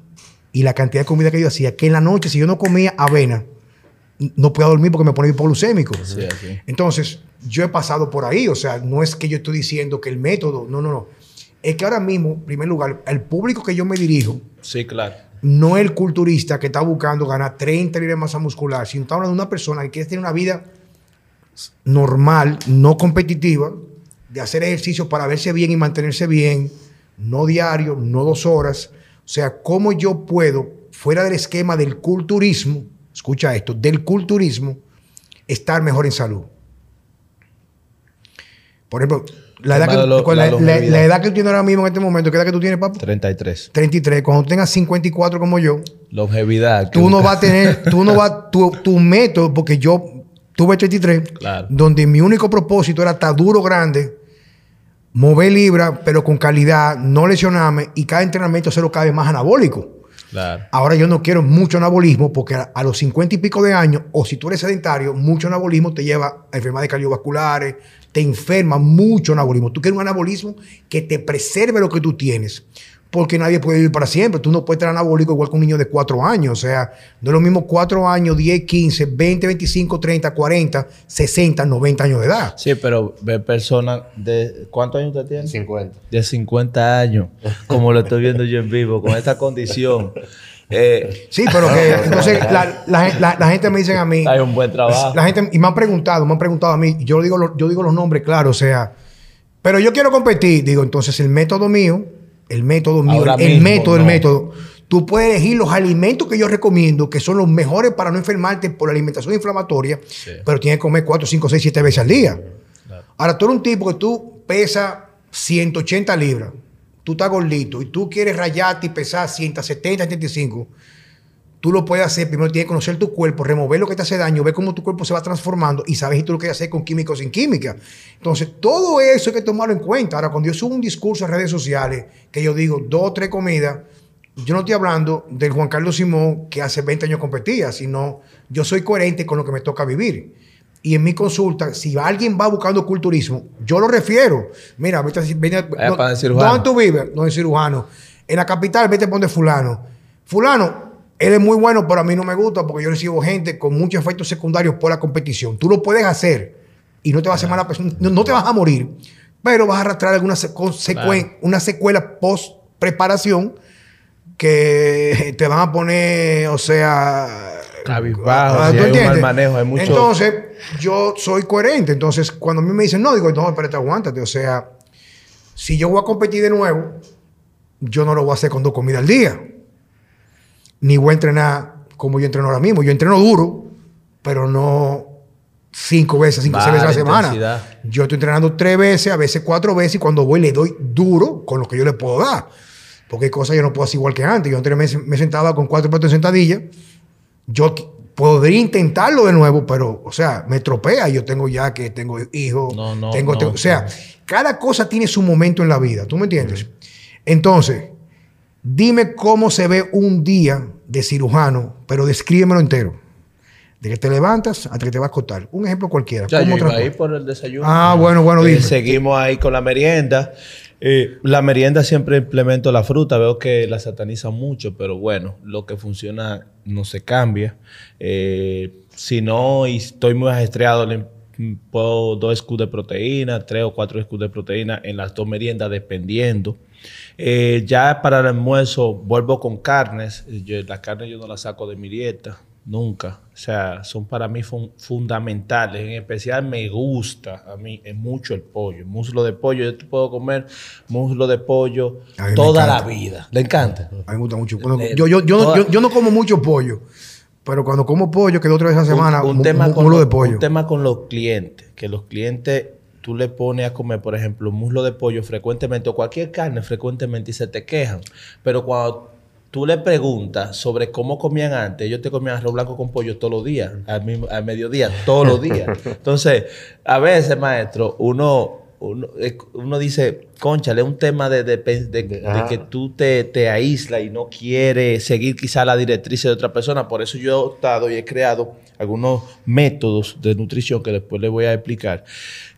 y la cantidad de comida que yo hacía, que en la noche, si yo no comía avena, no podía dormir porque me ponía hipoglucémico. Sí. Entonces, yo he pasado por ahí. O sea, no es que yo estoy diciendo que el método, no, no, no. Es que ahora mismo, en primer lugar, el público que yo me dirijo, Sí, claro. no el culturista que está buscando ganar 30 libras de masa muscular, sino está hablando de una persona que quiere tener una vida normal, no competitiva, de hacer ejercicio para verse bien y mantenerse bien, no diario, no dos horas. O sea, cómo yo puedo, fuera del esquema del culturismo, escucha esto, del culturismo, estar mejor en salud. Por ejemplo, la edad, que, lo- con la la, la- longevidad. la edad que tú tienes ahora mismo en este momento, ¿qué edad que tú tienes, papá? 33. 33. Cuando tengas 54 como yo, Longevidad. tú no vas a tener, tú no vas, tu, tu método, porque yo tuve 33, Claro. donde mi único propósito era estar duro, grande, mover libra, pero con calidad, no lesionarme y cada entrenamiento hacerlo cada vez más anabólico. Claro. Ahora yo no quiero mucho anabolismo porque a, a los 50 y pico de años, o si tú eres sedentario, mucho anabolismo te lleva a enfermedades cardiovasculares, te enferma mucho anabolismo. Tú quieres un anabolismo que te preserve lo que tú tienes. Porque nadie puede vivir para siempre. Tú no puedes estar anabólico igual que un niño de 4 años. O sea, no es lo mismo 4 años, 10, 15, 20, 25, 30, 40, 60, 90 años de edad. Sí, pero ve personas de... ¿Cuántos años usted tiene? 50. De 50 años, como lo estoy viendo yo en vivo, con esta condición. Eh, Sí, pero que entonces la, la- la- la gente me dice a mí, hay un buen trabajo. La gente, y me han preguntado, me han preguntado a mí, y yo digo, los- yo digo los nombres, claro, o sea, pero yo quiero competir. Digo, entonces el método mío, el método mío, Ahora el, el mismo, método, el no. método, tú puedes elegir los alimentos que yo recomiendo, que son los mejores para no enfermarte por la alimentación inflamatoria, pero tienes que comer 4, 5, 6, 7 veces al día. Ahora, tú eres un tipo que tú pesas 180 libras, tú estás gordito y tú quieres rayarte y pesar 170, 75 tú lo puedes hacer. Primero tienes que conocer tu cuerpo, remover lo que te hace daño, ver cómo tu cuerpo se va transformando y sabes si tú lo quieres hacer con química o sin química. Entonces, todo eso hay que tomarlo en cuenta. Ahora, cuando yo subo un discurso en redes sociales, que yo digo dos o tres comidas, yo no estoy hablando del Juan Carlos Simón que hace 20 años competía, sino yo soy coherente con lo que me toca vivir. Y en mi consulta, si alguien va buscando culturismo, yo lo refiero. Mira, vete vete a- Eh, cirujano. ¿Dónde tú vives? No es cirujano. En la capital, vete a poner fulano. Fulano, él es muy bueno, pero a mí no me gusta porque yo recibo gente con muchos efectos secundarios por la competición. Tú lo puedes hacer y no te vas a hacer mala persona, no, no te vas a morir, pero vas a arrastrar alguna secuencia, una secuela post preparación que te van a poner, o sea, Cabizbajo, ah, si ¿tú hay un mal manejo, hay mucho- Entonces, yo soy coherente. Entonces, cuando a mí me dicen, no, digo, no, espérate, aguántate. O sea, si yo voy a competir de nuevo, yo no lo voy a hacer con dos comidas al día. Ni voy a entrenar como yo entreno ahora mismo. Yo entreno duro, pero no cinco veces, cinco, seis veces a la semana. Yo estoy entrenando tres veces, a veces cuatro veces, y cuando voy le doy duro con lo que yo le puedo dar. Porque hay cosas que yo no puedo hacer igual que antes. Yo antes me, me sentaba con cuatro platos de sentadilla. Yo podría intentarlo de nuevo, pero, o sea, me tropea. Yo tengo ya que tengo hijos. No, no, tengo, no, tengo- o sea, cada cosa tiene su momento en la vida. ¿Tú me entiendes? Entonces, dime cómo se ve un día de cirujano, pero descríbemelo entero. De que te levantas hasta que te vas a acostar. Un ejemplo cualquiera. Ya, ¿Cómo yo iba transporta? ahí por el desayuno. Ah, bueno, bueno, Eh, dime. seguimos ahí con la merienda. Eh, la merienda siempre implemento la fruta. Veo que la satanizan mucho, pero bueno, lo que funciona no se cambia. Eh, si no, y estoy muy ajetreado, le puedo dos scoops de proteína, tres o cuatro scoops de proteína en las dos meriendas, dependiendo. Eh, ya para el almuerzo vuelvo con carnes. Yo, la carne yo no la saco de mi dieta, nunca. O sea, son para mí fun- fundamentales. En especial me gusta a mí es mucho el pollo. Muslo de pollo, yo te puedo comer muslo de pollo toda la vida. ¿Le encanta? A mí me gusta mucho. Eh, yo, yo, yo, toda- yo, yo no como mucho pollo, pero cuando como pollo, que dos o tres veces a la semana, un, un mu- tema mu- con mulo los- de pollo. un tema con los clientes, que los clientes, tú le pones a comer, por ejemplo, muslo de pollo frecuentemente o cualquier carne frecuentemente y se te quejan. Pero cuando tú le preguntas sobre cómo comían antes, ellos te comían arroz blanco con pollo todos los días, al, mismo, al mediodía, todos los días. Entonces, a veces, maestro, uno, uno, uno dice, conchale, es un tema de, de, de- de Ajá. que tú te, te aíslas y no quieres seguir quizá la directriz de otra persona. Por eso yo he optado y he creado algunos métodos de nutrición que después les voy a explicar,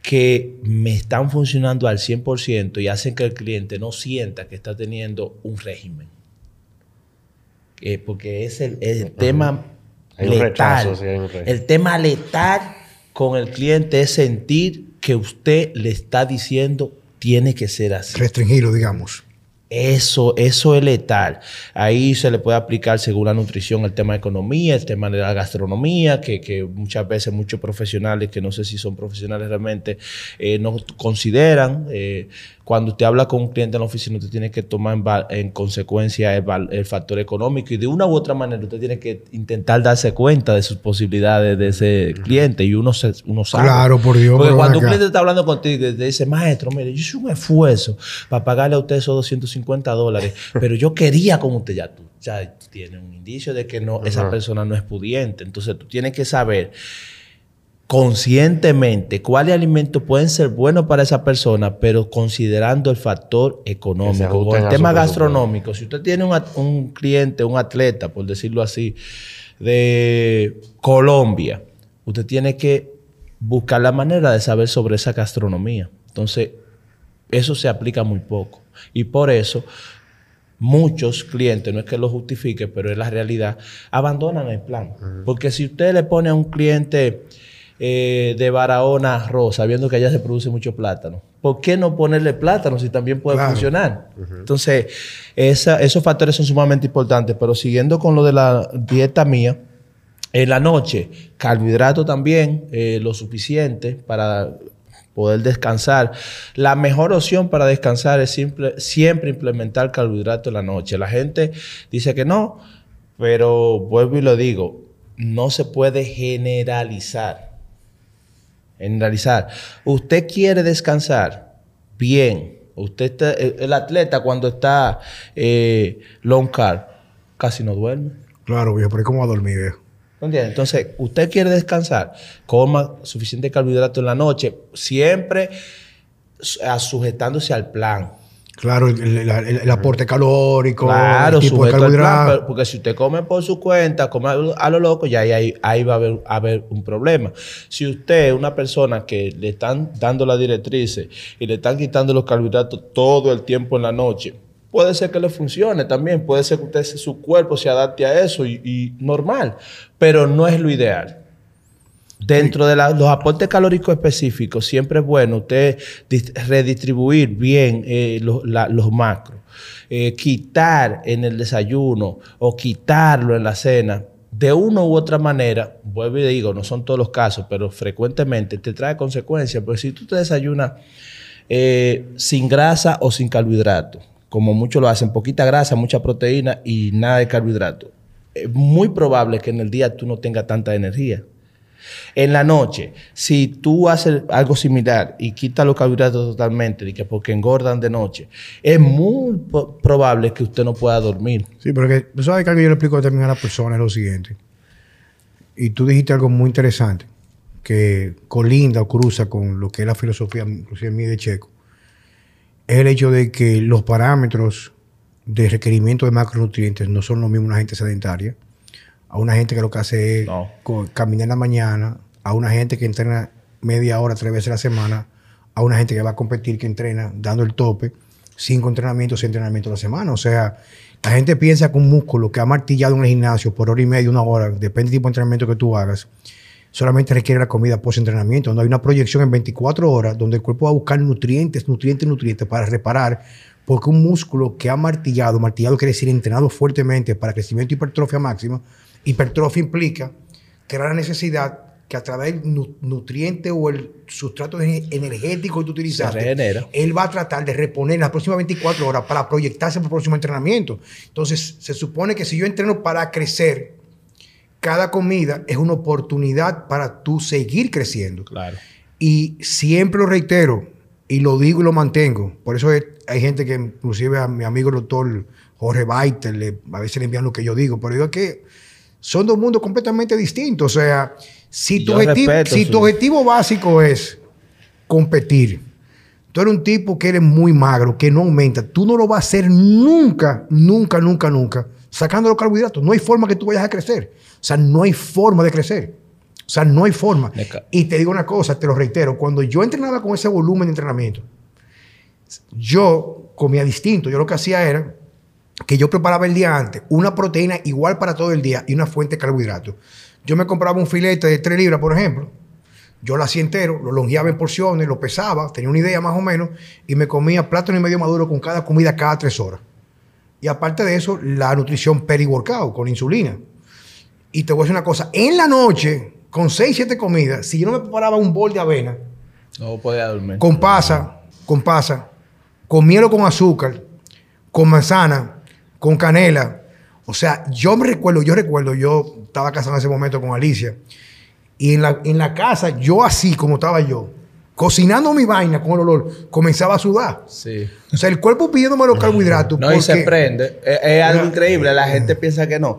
que me están funcionando al 100% y hacen que el cliente no sienta que está teniendo un régimen. Eh, porque es el, el tema Hay un letal. sí, rechazo. el tema letal con el cliente es sentir que usted le está diciendo tiene que ser así. Restringirlo, digamos. Eso, eso es letal. Ahí se le puede aplicar según la nutrición el tema de economía, el tema de la gastronomía, que, que muchas veces muchos profesionales, que no sé si son profesionales realmente, eh, no consideran. Eh, cuando usted habla con un cliente en la oficina, usted tiene que tomar en, consecuencia el, factor económico y de una u otra manera usted tiene que intentar darse cuenta de sus posibilidades de ese cliente y uno, se, uno sabe. Claro, por Dios, Porque cuando un cliente está hablando contigo y te dice, maestro, mire, yo hice un esfuerzo para pagarle a usted esos 250 dólares, pero yo quería con usted ya tú. Ya tiene un indicio de que no, esa persona no es pudiente. Entonces tú tienes que saber conscientemente cuáles alimentos pueden ser buenos para esa persona, pero considerando el factor económico. Con el tema gastronómico, si usted tiene un, un cliente, un atleta, por decirlo así, de Colombia, usted tiene que buscar la manera de saber sobre esa gastronomía. Entonces, eso se aplica muy poco. Y por eso, muchos clientes, no es que lo justifique, pero es la realidad, abandonan el plan. Porque si usted le pone a un cliente eh, de Barahona arroz, sabiendo que allá se produce mucho plátano, ¿por qué no ponerle plátano si también puede Claro. funcionar? Entonces, esa- esos factores son sumamente importantes. Pero siguiendo con lo de la dieta mía, en la noche, carbohidrato también, eh, lo suficiente para poder descansar. La mejor opción para descansar es simple- siempre implementar carbohidrato en la noche. La gente dice que no, pero vuelvo y lo digo, no se puede generalizar. Generalizar. Usted quiere descansar, bien. Usted está- el, el atleta cuando está eh, long carb casi no duerme. Claro, viejo, pero ¿cómo va a dormir, viejo? Entonces, usted quiere descansar, coma suficiente carbohidrato en la noche, siempre sujetándose al plan. Claro, el, el- el- el aporte calórico, Claro, el tipo de plan, carbohidratos. porque si usted come por su cuenta, come a lo, loco, ya ahí, ahí, ahí va a haber, a haber un problema. Si usted es una persona que le están dando las directrices y le están quitando los carbohidratos todo el tiempo en la noche, puede ser que le funcione también, puede ser que usted, su cuerpo se adapte a eso y, y normal, pero no es lo ideal. Dentro de los aportes calóricos específicos, siempre es bueno usted dis- redistribuir bien eh, los, macros. Eh, quitar en el desayuno o quitarlo en la cena, de una u otra manera, vuelvo y digo, no son todos los casos, pero frecuentemente te trae consecuencias. Porque si tú te desayunas eh, sin grasa o sin carbohidratos, como muchos lo hacen, poquita grasa, mucha proteína y nada de carbohidratos, es muy probable que en el día tú no tengas tanta energía. En la noche, si tú haces algo similar y quitas los carbohidratos totalmente, que porque engordan de noche, es muy probable que usted no pueda dormir. Sí, pero que, tú sabes que algo yo le explico también a las personas es lo siguiente. Y tú dijiste algo muy interesante, que colinda o cruza con lo que es la filosofía, inclusive de Checo. Es el hecho de que los parámetros de requerimiento de macronutrientes no son los mismos una gente sedentaria, a una gente que lo que hace es No. caminar en la mañana, a una gente que entrena media hora, tres veces a la semana, a una gente que va a competir, que entrena dando el tope, cinco entrenamientos, seis entrenamientos a la semana. O sea, la gente piensa que un músculo que ha martillado en el gimnasio por hora y media, una hora, depende del tipo de entrenamiento que tú hagas, solamente requiere la comida post-entrenamiento. No hay una proyección en 24 horas donde el cuerpo va a buscar nutrientes, nutrientes, nutrientes para reparar. Porque un músculo que ha martillado, martillado quiere decir entrenado fuertemente para crecimiento y hipertrofia máxima, hipertrofia implica crear la necesidad que a través del nu- nutriente o el sustrato ener- energético que tú utilizaste, regenera. él va a tratar de reponer en las próximas 24 horas para proyectarse para el próximo entrenamiento. Entonces, se supone que si yo entreno para crecer, cada comida es una oportunidad para tú seguir creciendo. Claro. Y siempre lo reitero, y lo digo y lo mantengo. Por eso es- hay gente que, inclusive a mi amigo el doctor Jorge Baiter, le- a veces le envían lo que yo digo, pero digo es que son dos mundos completamente distintos. O sea, si tu, objetivo, si su- tu objetivo básico es competir, tú eres un tipo que eres muy magro, que no aumenta, tú no lo vas a hacer nunca, nunca, nunca, nunca, sacando los carbohidratos. No hay forma que tú vayas a crecer. O sea, no hay forma de crecer. O sea, no hay forma. Y te digo una cosa, te lo reitero, cuando yo entrenaba con ese volumen de entrenamiento, yo comía distinto. Yo lo que hacía era que yo preparaba el día antes una proteína igual para todo el día y una fuente de carbohidratos. Yo me compraba un filete de 3 libras, por ejemplo. Yo lo hacía entero, lo longeaba en porciones, lo pesaba, tenía una idea más o menos, y me comía plátano y medio maduro con cada comida cada tres horas. Y aparte de eso, la nutrición peri-workout con insulina. Y te voy a decir una cosa, en la noche, con 6, 7 comidas, si yo no me preparaba un bol de avena, No podía dormir. con pasa, con pasa, con miel o con azúcar, con manzana, con canela. O sea, yo me recuerdo, yo recuerdo, yo estaba casado en ese momento con Alicia. Y en la, en la casa, yo así como estaba yo, cocinando mi vaina con el olor, comenzaba a sudar. Sí. O sea, el cuerpo pidiéndome los carbohidratos. No, y se prende. Es, es algo increíble. La gente piensa que no.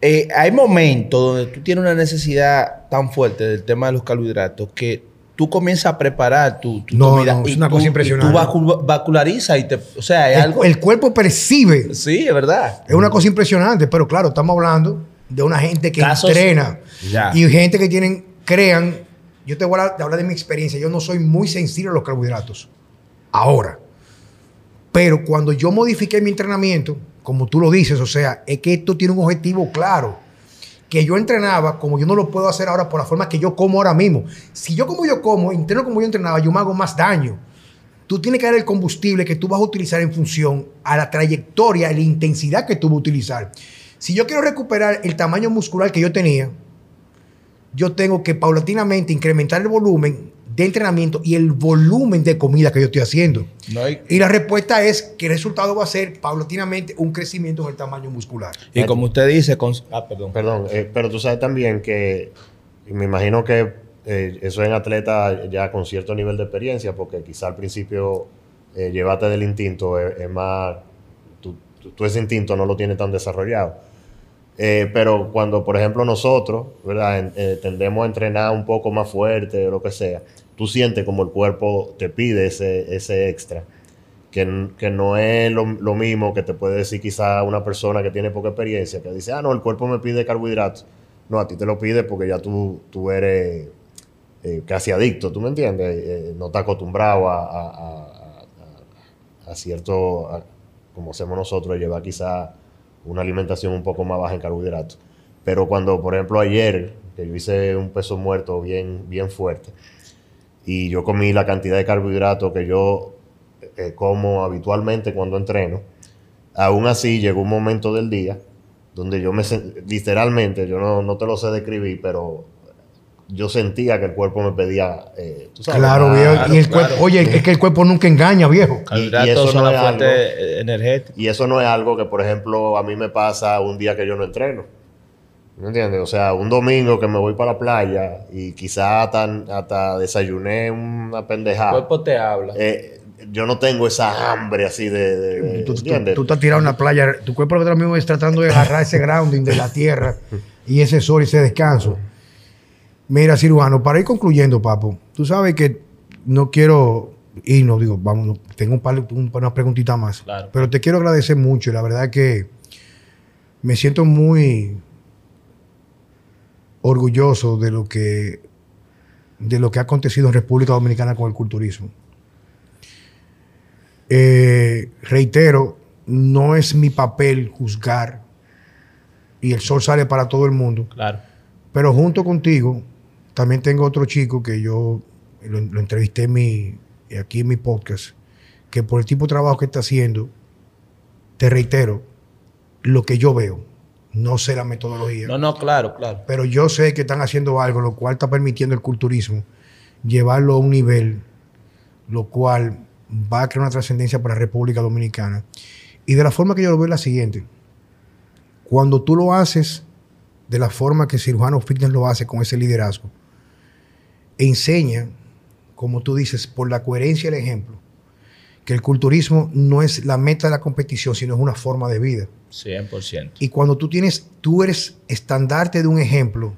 Eh, hay momentos donde tú tienes una necesidad tan fuerte del tema de los carbohidratos que tú comienzas a preparar tu, tu No, comida. no, es y una tú- cosa y impresionante. tú vacu- vacularizas y te. O sea, es El, algo. el cuerpo percibe. Sí, es verdad. Es una cosa impresionante, pero claro, estamos hablando de una gente que Casos- entrena Ya. y gente que tienen, crean. Yo te voy a hablar de mi experiencia. Yo no soy muy sensible a los carbohidratos. Ahora. Pero cuando yo modifiqué mi entrenamiento, como tú lo dices, o sea, es que esto tiene un objetivo claro. Que yo entrenaba como yo no lo puedo hacer ahora por la forma que yo como ahora mismo. Si yo como yo como, entreno como yo entrenaba, yo me hago más daño. Tú tienes que dar el combustible que tú vas a utilizar en función a la trayectoria y la intensidad que tú vas a utilizar. Si yo quiero recuperar el tamaño muscular que yo tenía, yo tengo que paulatinamente incrementar el volumen de entrenamiento y el volumen de comida que yo estoy haciendo. No hay- Y la respuesta es que el resultado va a ser paulatinamente un crecimiento en el tamaño muscular. y como usted dice, con, ah, perdón. Perdón, eh, pero tú sabes también que me imagino que eh, eso en atleta ya con cierto nivel de experiencia, porque quizá al principio eh, llevarte del instinto es, es más, tú, tú- tú ese instinto no lo tienes tan desarrollado. Eh, pero cuando, por ejemplo, nosotros, ¿verdad? En- eh, tendemos a entrenar un poco más fuerte o lo que sea, tú sientes como el cuerpo te pide ese, ese extra que, que no es lo, lo mismo que te puede decir quizá una persona que tiene poca experiencia, que dice, ah, no, el cuerpo me pide carbohidratos. No, a ti te lo pide porque ya tú, tú eres eh, casi adicto, ¿tú me entiendes? Eh, no estás acostumbrado a, a- a- cierto, como hacemos nosotros, llevar quizá una alimentación un poco más baja en carbohidratos. Pero cuando, por ejemplo, ayer, que yo hice un peso muerto bien, bien fuerte, y yo comí la cantidad de carbohidratos que yo eh, como habitualmente cuando entreno, aún así llegó un momento del día donde yo me literalmente, yo no, no te lo sé describir, pero yo sentía que el cuerpo me pedía, eh, tú sabes, Claro, viejo. claro, y el claro. cuerpo, oye, es que el cuerpo nunca engaña, viejo. Carbohidratos y eso son no la es fuente algo- eh, energética. Y eso no es algo que, por ejemplo, a mí me pasa un día que yo no entreno. ¿Me entiendes? O sea, un domingo que me voy para la playa y quizá hasta, hasta desayuné una El pendejada. cuerpo te habla. Eh, yo no tengo esa hambre así de... de- de- Tú, tú- ¿entiendes? tú estás tirado en la playa, tu cuerpo lo que ahora mismo es tratando de agarrar ese grounding de la tierra y ese sol y ese descanso. Mira, cirujano, para ir concluyendo, papo, tú sabes que no quiero irnos, digo, vamos, tengo un par, un, unas preguntitas más, Claro. pero te quiero agradecer mucho y la verdad que me siento muy orgulloso de lo que de lo que ha acontecido en República Dominicana con el culturismo. Eh, reitero, no es mi papel juzgar y el sol sale para todo el mundo, Claro. pero junto contigo también tengo otro chico que yo lo, lo entrevisté en mi, aquí en mi podcast, que por el tipo de trabajo que está haciendo, te reitero, lo que yo veo, no sé la metodología, No, no, claro, claro. pero yo sé que están haciendo algo, lo cual está permitiendo el culturismo llevarlo a un nivel, lo cual va a crear una trascendencia para la República Dominicana. Y de la forma que yo lo veo es la siguiente. Cuando tú lo haces de la forma que Cirujano Fitness lo hace con ese liderazgo, enseña, como tú dices, por la coherencia del ejemplo, que el culturismo no es la meta de la competición, sino es una forma de vida. 100%. Y cuando tú tienes, tú eres estandarte de un ejemplo,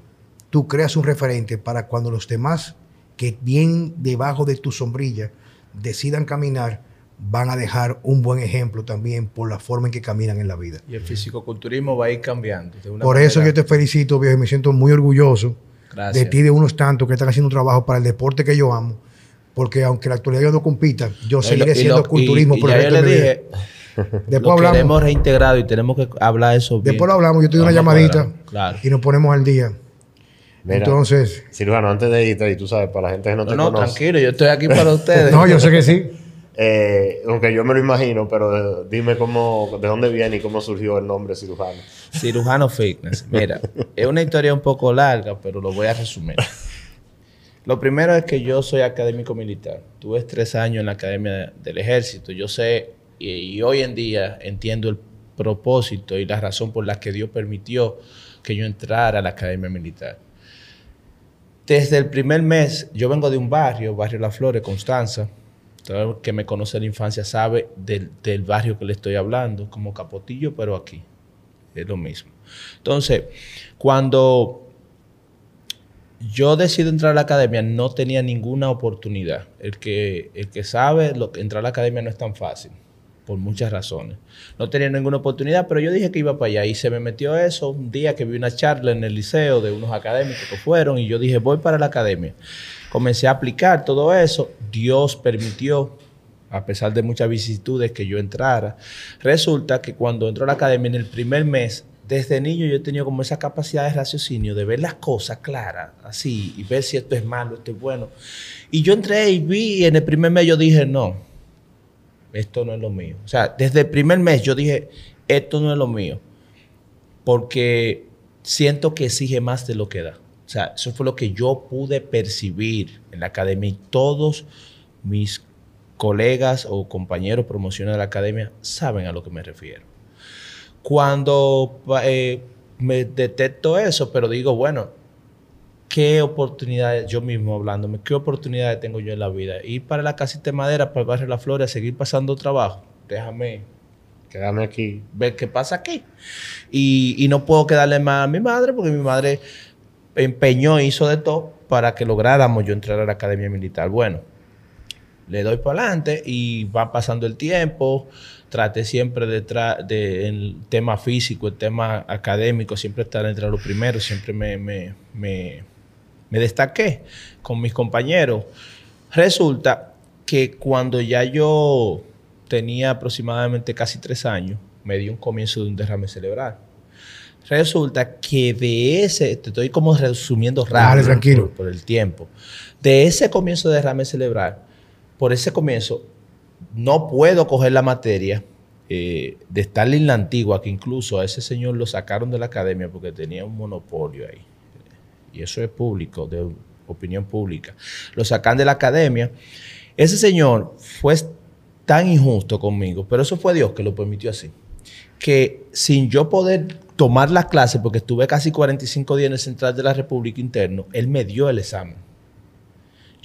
tú creas un referente para cuando los demás que vienen debajo de tu sombrilla decidan caminar, van a dejar un buen ejemplo también por la forma en que caminan en la vida. Y el fisicoculturismo va a ir cambiando. de una Por eso yo te felicito, viejo, y me siento muy orgulloso Gracias. de ti, de unos tantos que están haciendo un trabajo para el deporte que yo amo. Porque aunque en la actualidad yo no compita, yo Y seguiré lo- y siendo culturismo y, por el ya yo resto le de mi vida. Después lo hablamos. queremos reintegrado y tenemos que hablar eso bien. Después lo hablamos, yo te doy una llamadita Claro. y nos ponemos al día. Mira, Entonces, cirujano, antes de irte, y tú sabes, para la gente que no, No, te no, conoce, tranquilo, yo estoy aquí para ustedes. no, yo sé que sí. eh, aunque yo me lo imagino, pero dime cómo, de dónde viene y cómo surgió el nombre cirujano. Cirujano Fitness. Mira, es una historia un poco larga, pero lo voy a resumir. Lo primero es que yo soy académico militar. Tuve tres años en la Academia del Ejército. Yo sé y, hoy en día entiendo el propósito y la razón por la que Dios permitió que yo entrara a la Academia Militar. Desde el primer mes, yo vengo de un barrio, Barrio Las Flores, Constanza. Todo el que me conoce de la infancia sabe del, barrio que le estoy hablando, como Capotillo, pero aquí. Es lo mismo. Entonces, cuando yo decido entrar a la academia, no tenía ninguna oportunidad. El que, el que sabe, lo, entrar a la academia no es tan fácil, por muchas razones. No tenía ninguna oportunidad, pero yo dije que iba para allá y se me metió eso un día que vi una charla en el liceo de unos académicos que fueron y yo dije, voy para la academia. Comencé a aplicar todo eso, Dios permitió, a pesar de muchas vicisitudes, que yo entrara. Resulta que cuando entro a la academia en el primer mes, desde niño yo he tenido como esa capacidad de raciocinio, de ver las cosas claras, así, y ver si esto es malo, esto es bueno. Y yo entré y vi, y en el primer mes yo dije, no, esto no es lo mío. O sea, desde el primer mes yo dije, esto no es lo mío, porque siento que exige más de lo que da. O sea, eso fue lo que yo pude percibir en la academia y todos mis colegas o compañeros promociones de la academia saben a lo que me refiero. Cuando eh, me detecto eso, pero digo, bueno, ¿qué oportunidades, yo mismo hablándome, qué oportunidades tengo yo en la vida? Ir para la casita de madera, para el barrio La Flores, seguir pasando trabajo. Déjame Quédame aquí. ver qué pasa aquí. Y, y no puedo quedarle más a mi madre porque mi madre empeñó, hizo de todo para que lográramos yo entrar a la academia militar. Bueno, le doy para adelante y va pasando el tiempo. Traté siempre de, tra- de el tema físico, el tema académico, siempre estar entre los primeros, siempre me, me, me destaqué con mis compañeros. Resulta que cuando ya yo tenía aproximadamente casi tres años, me dio un comienzo de un derrame cerebral. Resulta que de ese, te estoy como resumiendo rápido tranquilo. Por, por el tiempo, de ese comienzo de derrame cerebral, por ese comienzo, no puedo coger la materia eh, de Stalin la antigua, que incluso a ese señor lo sacaron de la academia porque tenía un monopolio ahí. Y eso es público, de opinión pública. Lo sacan de la academia. Ese señor fue tan injusto conmigo, pero eso fue Dios que lo permitió así. Que sin yo poder tomar las clases, porque estuve casi 45 días en el Central de la República Interno, él me dio el examen.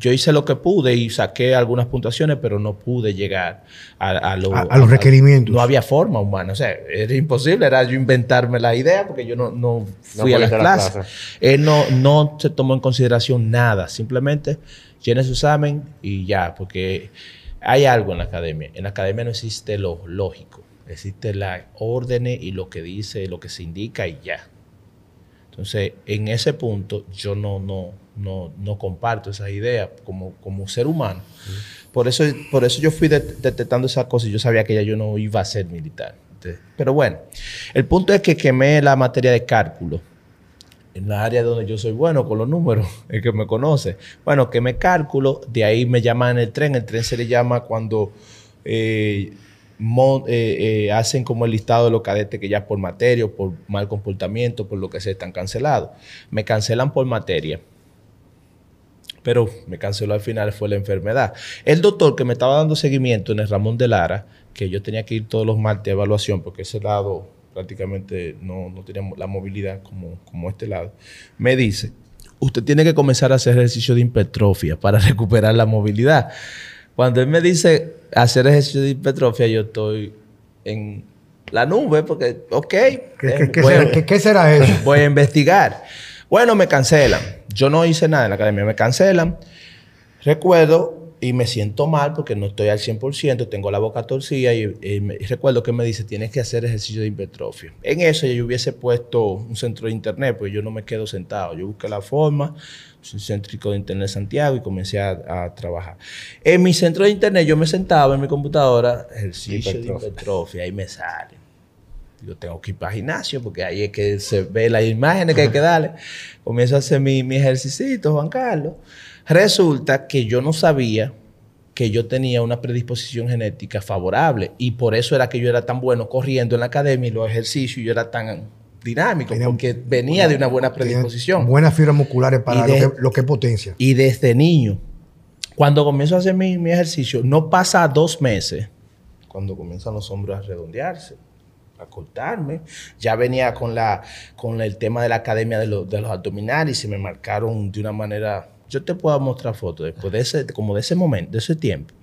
Yo hice lo que pude y saqué algunas puntuaciones, pero no pude llegar a, a lo- A- a los requerimientos. no había forma humana. O sea, era imposible. Era yo inventarme la idea porque yo no, no fui No a las clases. Él no, no se tomó en consideración nada. Simplemente llene su examen y ya. Porque hay algo en la academia. En la academia no existe lo lógico. Existe la orden y lo que dice, lo que se indica y ya. Entonces, en ese punto, yo no, no, no, no comparto esas ideas como, como ser humano. Por, eso, por eso yo fui det- detectando esas cosas y yo sabía que ya yo no iba a ser militar. Entonces, pero bueno, el punto es que quemé la materia de cálculo en la área donde yo soy bueno con los números, el que me conoce. Bueno, que me cálculo, de ahí me llaman en el tren. El tren se le llama cuando eh, mon- eh, eh, hacen como el listado de los cadetes que ya por materia o por mal comportamiento, por lo que sea, están cancelados. Me cancelan por materia. Pero me canceló al final fue la enfermedad. El doctor que me estaba dando seguimiento en el Ramón de Lara, que yo tenía que ir todos los martes a evaluación, porque ese lado prácticamente no, no tenía la movilidad como, como este lado, me dice, usted tiene que comenzar a hacer ejercicio de hipertrofia para recuperar la movilidad. Cuando él me dice hacer ejercicio de hipertrofia, yo estoy en la nube porque, ok. ¿Qué, eh, qué- qué será eso? Voy a investigar. Bueno, me cancelan. Yo no hice nada en la academia, me cancelan. Recuerdo y me siento mal porque no estoy al 100%, tengo la boca torcida y, y me- y recuerdo que me dice, tienes que hacer ejercicio de hipertrofia. En eso yo hubiese puesto un centro de internet, pues yo no me quedo sentado. Yo busqué la forma, soy céntrico de internet Santiago y comencé a, a trabajar. En mi centro de internet yo me sentaba en mi computadora, ejercicio de Hipertrofia. hipertrofia, ahí me sale. Yo tengo que ir para gimnasio porque ahí es que se ve las imágenes que hay que darle. Comienzo a hacer mi, mi ejercicio, Juan Carlos. Resulta que yo no sabía que yo tenía una predisposición genética favorable y por eso era que yo era tan bueno corriendo en la academia y los ejercicios y yo era tan dinámico Tenía- porque venía de una buena predisposición. Buenas fibras musculares para de- lo, que, lo que es potencia. Y desde niño, cuando comienzo a hacer mi, mi ejercicio, no pasa dos meses cuando comienzan los hombros a redondearse, a cortarme. Ya venía con, la, con el tema de la academia de, los- de los abdominales y se me marcaron de una manera... Yo te puedo mostrar fotos después de ese, como de ese momento, de ese tiempo.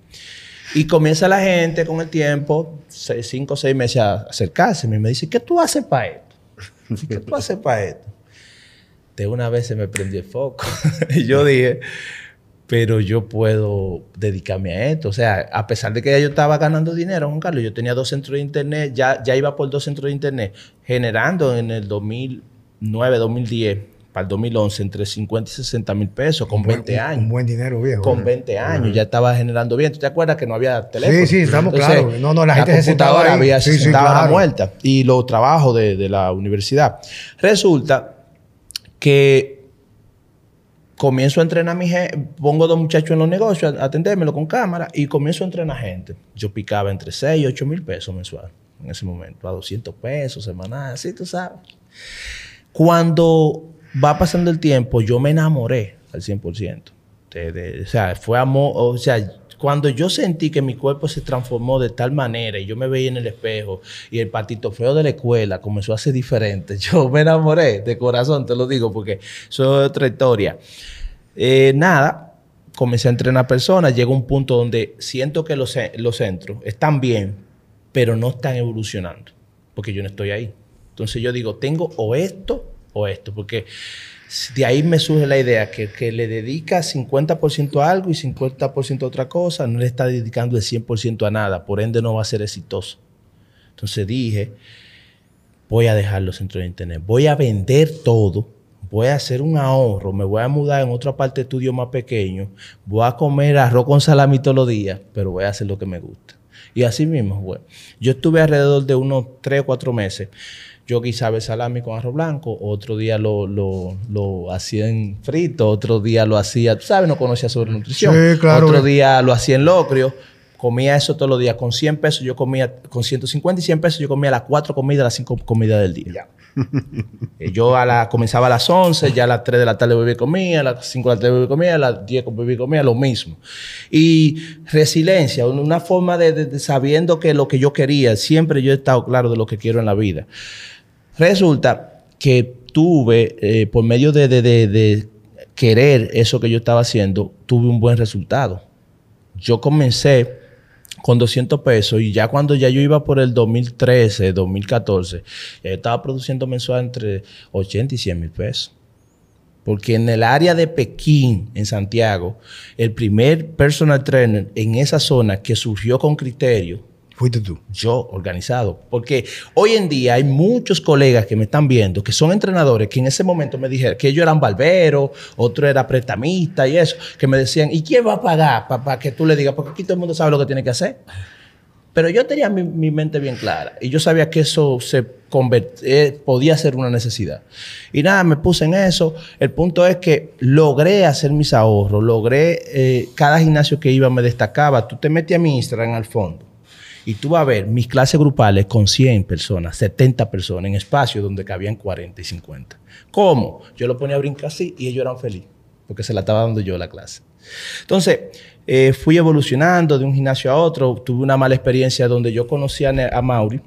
Y comienza la gente con el tiempo, seis, cinco o seis meses, a acercarse y me dice, ¿qué tú haces para esto? ¿Qué tú haces para esto? De una vez se me prendió el foco. y yo dije, pero yo puedo dedicarme a esto. O sea, a pesar de que ya yo estaba ganando dinero, Juan Carlos, yo tenía dos centros de internet, ya, ya iba por dos centros de internet, generando en el 2009, 2010, para el 2011, entre 50 y 60 mil pesos, con Un buen- 20 un- años Un buen dinero, viejo. con 20 años, ya estaba generando bien. ¿Tú te acuerdas que no había teléfono? Sí, sí, estamos claros. No, no, la gente se sentaba computadora ahí. había Sí, se sí, la claro. muerta. Y los trabajos de, de la universidad. Resulta que comienzo a entrenar a mi gente, pongo dos muchachos en los negocios atendérmelo con cámara y comienzo a entrenar gente. Yo picaba entre 6 y 8 mil pesos mensual en ese momento, a 200 pesos semanal, así tú sabes. Cuando va pasando el tiempo, yo me enamoré al 100%. De- de- o sea, fue amor, o sea, cuando yo sentí que mi cuerpo se transformó de tal manera y yo me veía en el espejo y el patito feo de la escuela comenzó a ser diferente, yo me enamoré de corazón, te lo digo, porque eso es otra historia. Eh, nada, comencé a entrenar personas, llegó un punto donde siento que los, los centros están bien, pero no están evolucionando, porque yo no estoy ahí. Entonces yo digo, tengo o esto o esto, porque de ahí me surge la idea que, que le dedica 50% a algo y 50% a otra cosa, no le está dedicando el 100% a nada, por ende no va a ser exitoso. Entonces dije, voy a dejar los centros de internet, voy a vender todo, voy a hacer un ahorro, me voy a mudar en otra parte de estudio más pequeño, voy a comer arroz con salami todos los días, pero voy a hacer lo que me gusta. Y así mismo, güey. Yo estuve alrededor de unos 3 o 4 meses. Yo guisaba el salami con arroz blanco, otro día lo, lo, lo hacía en frito, otro día lo hacía, tú sabes, no conocía sobre nutrición. Sí, claro. Otro día lo hacía en locrio. Comía eso todos los días. Con 100 pesos yo comía, con 150 y 100 pesos yo comía las cuatro comidas, las cinco comidas del día. Eh, Yo a la, comenzaba a las 11, ya a las 3 de la tarde bebí y comía, a las 5 de la tarde bebí y comía, a las 10 bebí y comía, lo mismo. Y resiliencia, un- una forma de, de- de sabiendo que lo que yo quería, siempre yo he estado claro de lo que quiero en la vida. Resulta que tuve, eh, por medio de querer eso que yo estaba haciendo, tuve un buen resultado. Yo comencé con 200 pesos y ya cuando ya yo iba por el 2013, 2014, ya yo estaba produciendo mensual entre 80 y 100 mil pesos. Porque en el área de Pekín, en Santiago, el primer personal trainer en esa zona que surgió con criterio, Fuiste tú. yo organizado. Porque hoy en día hay muchos colegas que me están viendo que son entrenadores que en ese momento me dijeron que ellos eran barberos, otro era prestamista y eso, que me decían, ¿y quién va a pagar para que tú le digas? Porque aquí todo el mundo sabe lo que tiene que hacer. Pero yo tenía mi, mente bien clara y yo sabía que eso se eh, podía ser una necesidad. Y nada, me puse en eso. El punto es que logré hacer mis ahorros, logré, eh, cada gimnasio que iba me destacaba. Tú te metes a mi Instagram al fondo y tú vas a ver mis clases grupales con 100 personas, 70 personas en espacios donde cabían 40 y 50. ¿Cómo? Yo lo ponía a brincar así y ellos eran felices porque se la estaba dando yo la clase. Entonces, eh, fui evolucionando de un gimnasio a otro. Tuve una mala experiencia donde yo conocí a, Ne- a Mauri.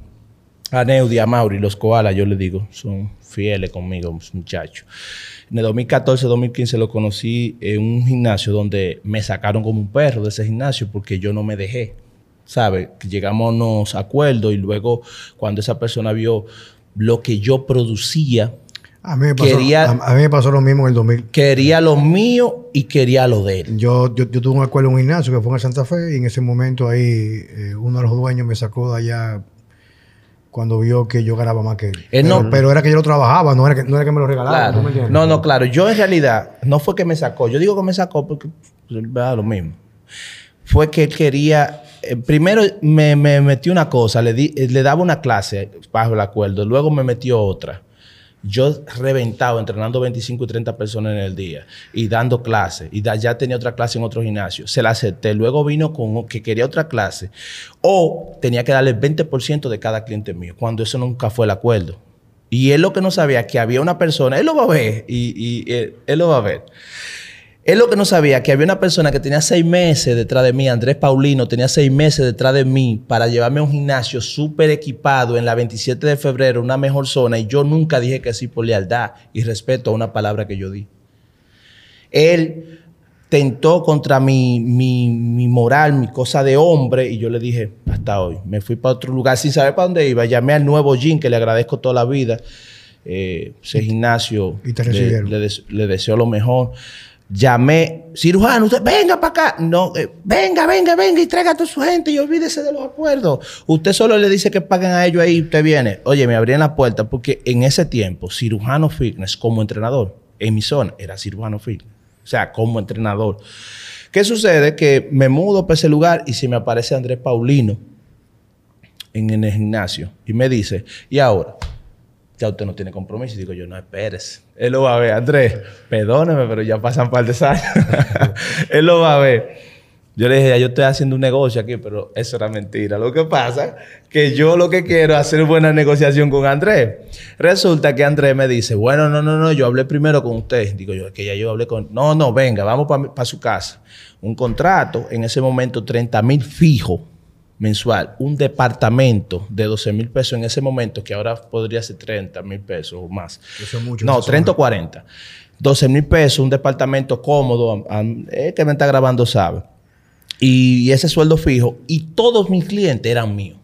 A Neudi, a Mauri, los koalas, yo le digo, son fieles conmigo, muchachos. En el 2014-2015 lo conocí en un gimnasio donde me sacaron como un perro de ese gimnasio porque yo no me dejé. ¿Sabe? Llegamos a unos acuerdos y luego cuando esa persona vio lo que yo producía, a mí, me pasó, a, mí me pasó lo mismo en el 2000. Quería lo mío y quería lo de él. Yo, yo, tuve un acuerdo en un gimnasio que fue en Santa Fe y en ese momento ahí eh, uno de los dueños me sacó de allá cuando vio que yo ganaba más que él. pero, era que yo lo trabajaba, no era que, no era que me lo regalaba. ¿no, no, claro. Yo en realidad no fue que me sacó. Yo digo que me sacó porque pues, lo mismo. Fue que él quería... Eh, primero me, me metió una cosa, le, di, le daba una clase bajo el acuerdo. Luego me metió otra yo reventado entrenando 25 y 30 personas en el día y dando clases y ya tenía otra clase en otro gimnasio, se la acepté. Luego vino con que quería otra clase o tenía que darle el 20% de cada cliente mío, cuando eso nunca fue el acuerdo. Y él lo que no sabía que había una persona, él lo va a ver y, él, él lo va a ver. Él lo que no sabía, que había una persona que tenía seis meses detrás de mí, Andrés Paulino, tenía seis meses detrás de mí para llevarme a un gimnasio súper equipado en la 27 de febrero, una mejor zona, y yo nunca dije que sí por lealtad y respeto a una palabra que yo di. Él tentó contra mi, mi, moral, mi cosa de hombre, y yo le dije, hasta hoy. Me fui para otro lugar sin saber para dónde iba. Llamé al nuevo Jim, que le agradezco toda la vida. Eh, ese gimnasio le, le, le deseo lo mejor llamé, cirujano, usted venga para acá. No, eh, venga, venga, venga y traiga a toda su gente y olvídese de los acuerdos. Usted solo le dice que paguen a ellos ahí y usted viene. Oye, me abrían la puerta porque en ese tiempo, cirujano fitness como entrenador, en mi zona era cirujano fitness. O sea, como entrenador. ¿Qué sucede? Que me mudo para ese lugar y se me aparece Andrés Paulino en, en el gimnasio y me dice, ¿y ahora? Ya usted no tiene compromiso. Y digo yo, no, espérese. Él lo va a ver. Andrés, perdóneme, pero ya pasan par de años. Él lo va a ver. Yo le dije, ya yo estoy haciendo un negocio aquí, pero eso era mentira. Lo que pasa que yo lo que quiero es hacer buena negociación con Andrés. Resulta que Andrés me dice, bueno, no, no, no, yo hablé primero con usted. Digo yo, que ya yo hablé con... No, no, venga, vamos para su casa. Un contrato, en ese momento 30 mil fijos mensual un departamento de 12 mil pesos en ese momento, que ahora podría ser 30 mil pesos o más. Eso es mucho. No, 30 o 40. 12 mil pesos, un departamento cómodo, eh, que me está grabando sabe. Y, ese sueldo fijo, y todos mis clientes eran míos.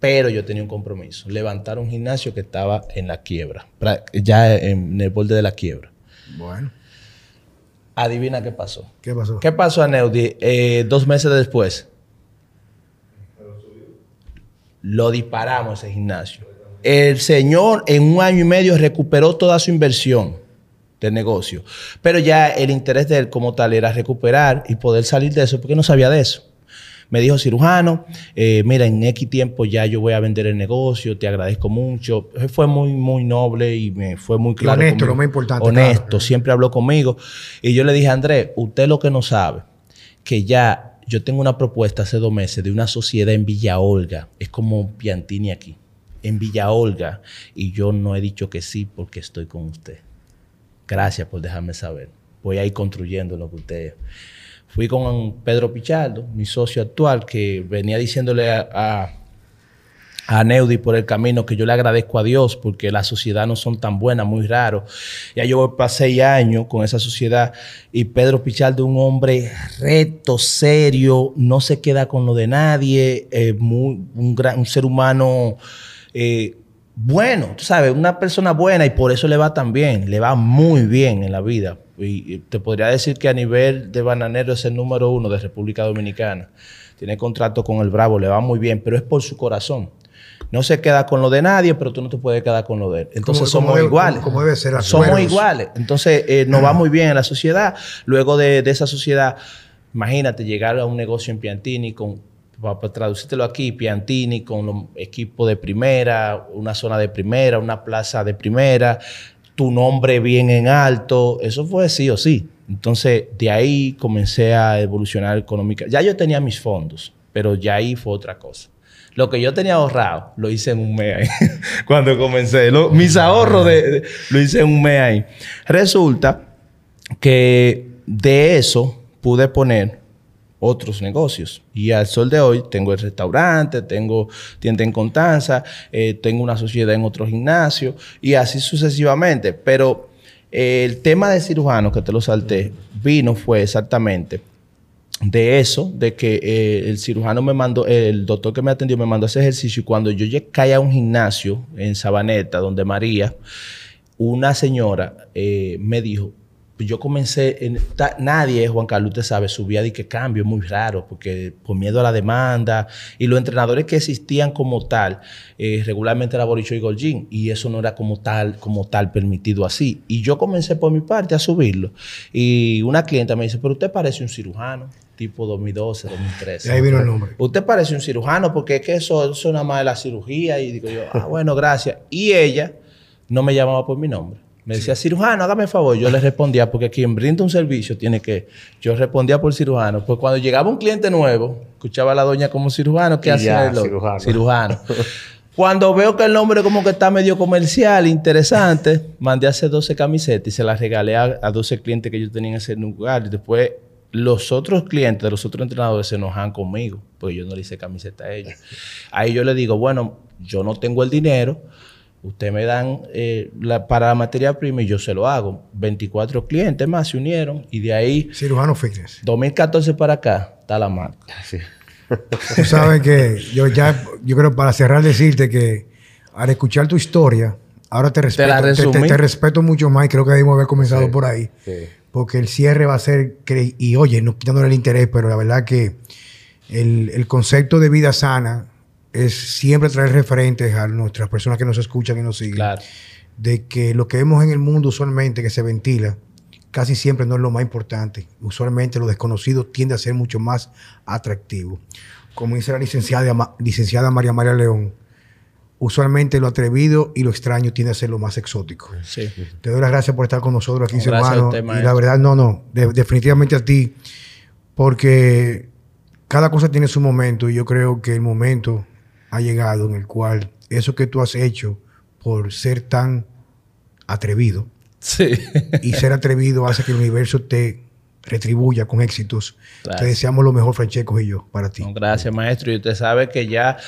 Pero yo tenía un compromiso, levantar un gimnasio que estaba en la quiebra, ya en el borde de la quiebra. Bueno. Adivina qué pasó. ¿Qué pasó? ¿Qué pasó a Neudi eh, dos meses después? Lo disparamos ese gimnasio. El señor en un año y medio recuperó toda su inversión de negocio. Pero ya el interés de él como tal era recuperar y poder salir de eso porque no sabía de eso. Me dijo cirujano, eh, mira, en X tiempo ya yo voy a vender el negocio, te agradezco mucho. Fue muy, muy noble y me fue muy claro. Honesto, lo más importante. Honesto, siempre habló conmigo. Y yo le dije, Andrés, usted lo que no sabe, que ya yo tengo una propuesta hace dos meses de una sociedad en Villa Olga. Es como Piantini aquí. En Villa Olga. Y yo no he dicho que sí porque estoy con usted. Gracias por dejarme saber. Voy a ir construyendo lo que usted... Fui con Pedro Pichardo, mi socio actual, que venía diciéndole a a Neudi por el camino, que yo le agradezco a Dios porque la sociedad no son tan buenas, muy raro. Ya yo pasé años con esa sociedad y Pedro Pichardo, un hombre recto, serio, no se queda con lo de nadie, muy, un, gran, un ser humano eh, bueno, tú sabes, una persona buena y por eso le va tan bien, le va muy bien en la vida. Y te podría decir que a nivel de bananero es el número uno de República Dominicana. Tiene contrato con el Bravo, le va muy bien, pero es por su corazón no se queda con lo de nadie, pero tú no te puedes quedar con lo de él. Entonces somos iguales. Como, debe ser. Somos iguales. Entonces eh, nos va muy bien en la sociedad. Luego de, esa sociedad, imagínate llegar a un negocio en Piantini con para traducírtelo aquí, Piantini con los equipos de primera, una zona de primera, una plaza de primera, tu nombre bien en alto, eso fue sí o sí. Entonces, de ahí comencé a evolucionar económica. Ya yo tenía mis fondos, pero ya ahí fue otra cosa. Lo que yo tenía ahorrado, lo hice en un mes ahí. Cuando comencé. mis ahorros de, lo hice en un mes ahí. Resulta que de eso pude poner otros negocios. Y al sol de hoy tengo el restaurante, tengo tienda en Contanza, eh, tengo una sociedad en otro gimnasio y así sucesivamente. Pero eh, el tema de cirujano que te lo salté vino fue exactamente de eso, de que eh, el cirujano me mandó, el doctor que me atendió me mandó ese ejercicio y cuando yo caí a un gimnasio en Sabaneta, donde María, una señora me dijo, yo comencé, en, nadie, Juan Carlos, usted sabe, subía de que cambio muy raro, porque por miedo a la demanda, y los entrenadores que existían como tal, eh, regularmente era Boricho y Golgin, y eso no era como tal, como tal permitido así. Y yo comencé por mi parte a subirlo. Y una clienta me dice, pero usted parece un cirujano tipo 2012, 2013. Y ahí vino el nombre. Usted parece un cirujano porque es que eso, eso nada más de la cirugía. Y digo yo, ah, bueno, gracias. Y ella no me llamaba por mi nombre. Me decía, cirujano, hágame favor. Yo le respondía, porque quien brinda un servicio tiene que. Yo respondía por cirujano. Pues cuando llegaba un cliente nuevo, escuchaba a la doña como cirujano, ¿qué hacía el cirujano. cirujano. cuando veo que el nombre como que está medio comercial, interesante, mandé a hacer 12 camisetas y se las regalé a, 12 clientes que yo tenía en ese lugar. Y después los otros clientes, los otros entrenadores se enojan conmigo, porque yo no le hice camiseta a ellos. Ahí yo le digo, bueno, yo no tengo el dinero Usted me dan eh, para la materia prima y yo se lo hago. 24 clientes más se unieron y de ahí... Cirujano Fitness. 2014 para acá está la marca. Sí. Tú sabes que yo ya, yo creo para cerrar decirte que al escuchar tu historia, ahora te respeto, te, respeto mucho más y creo que debimos haber comenzado por ahí. Porque el cierre va a ser, y oye, no quitándole el interés, pero la verdad que el, el concepto de vida sana es siempre traer referentes a nuestras personas que nos escuchan y nos siguen. Claro. De que lo que vemos en el mundo usualmente que se ventila, casi siempre no es lo más importante. Usualmente lo desconocido tiende a ser mucho más atractivo. Como dice la licenciada, licenciada María María León, usualmente lo atrevido y lo extraño tiende a ser lo más exótico. Sí. Te doy las gracias por estar con nosotros aquí, no, hermano. y la verdad, no, no, definitivamente a ti, porque cada cosa tiene su momento y yo creo que el momento ha llegado en el cual eso que tú has hecho por ser tan atrevido y ser atrevido hace que el universo te retribuya con éxitos. Te deseamos lo mejor, Francesco y yo, para ti. gracias, maestro. Y usted sabe que ya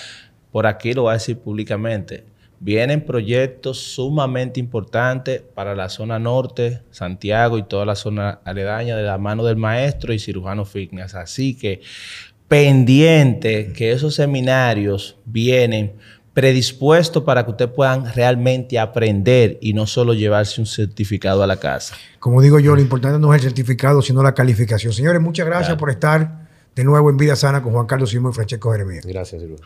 por aquí lo voy a decir públicamente. Vienen proyectos sumamente importantes para la zona norte, Santiago y toda la zona aledaña de la mano del maestro y cirujano fitness. Así que pendiente que esos seminarios vienen predispuestos para que ustedes puedan realmente aprender y no solo llevarse un certificado a la casa. Como digo yo, lo importante no es el certificado, sino la calificación. Señores, muchas gracias por estar de nuevo en Vida Sana con Juan Carlos Simón y Francesco Jeremías. Gracias, Silvio.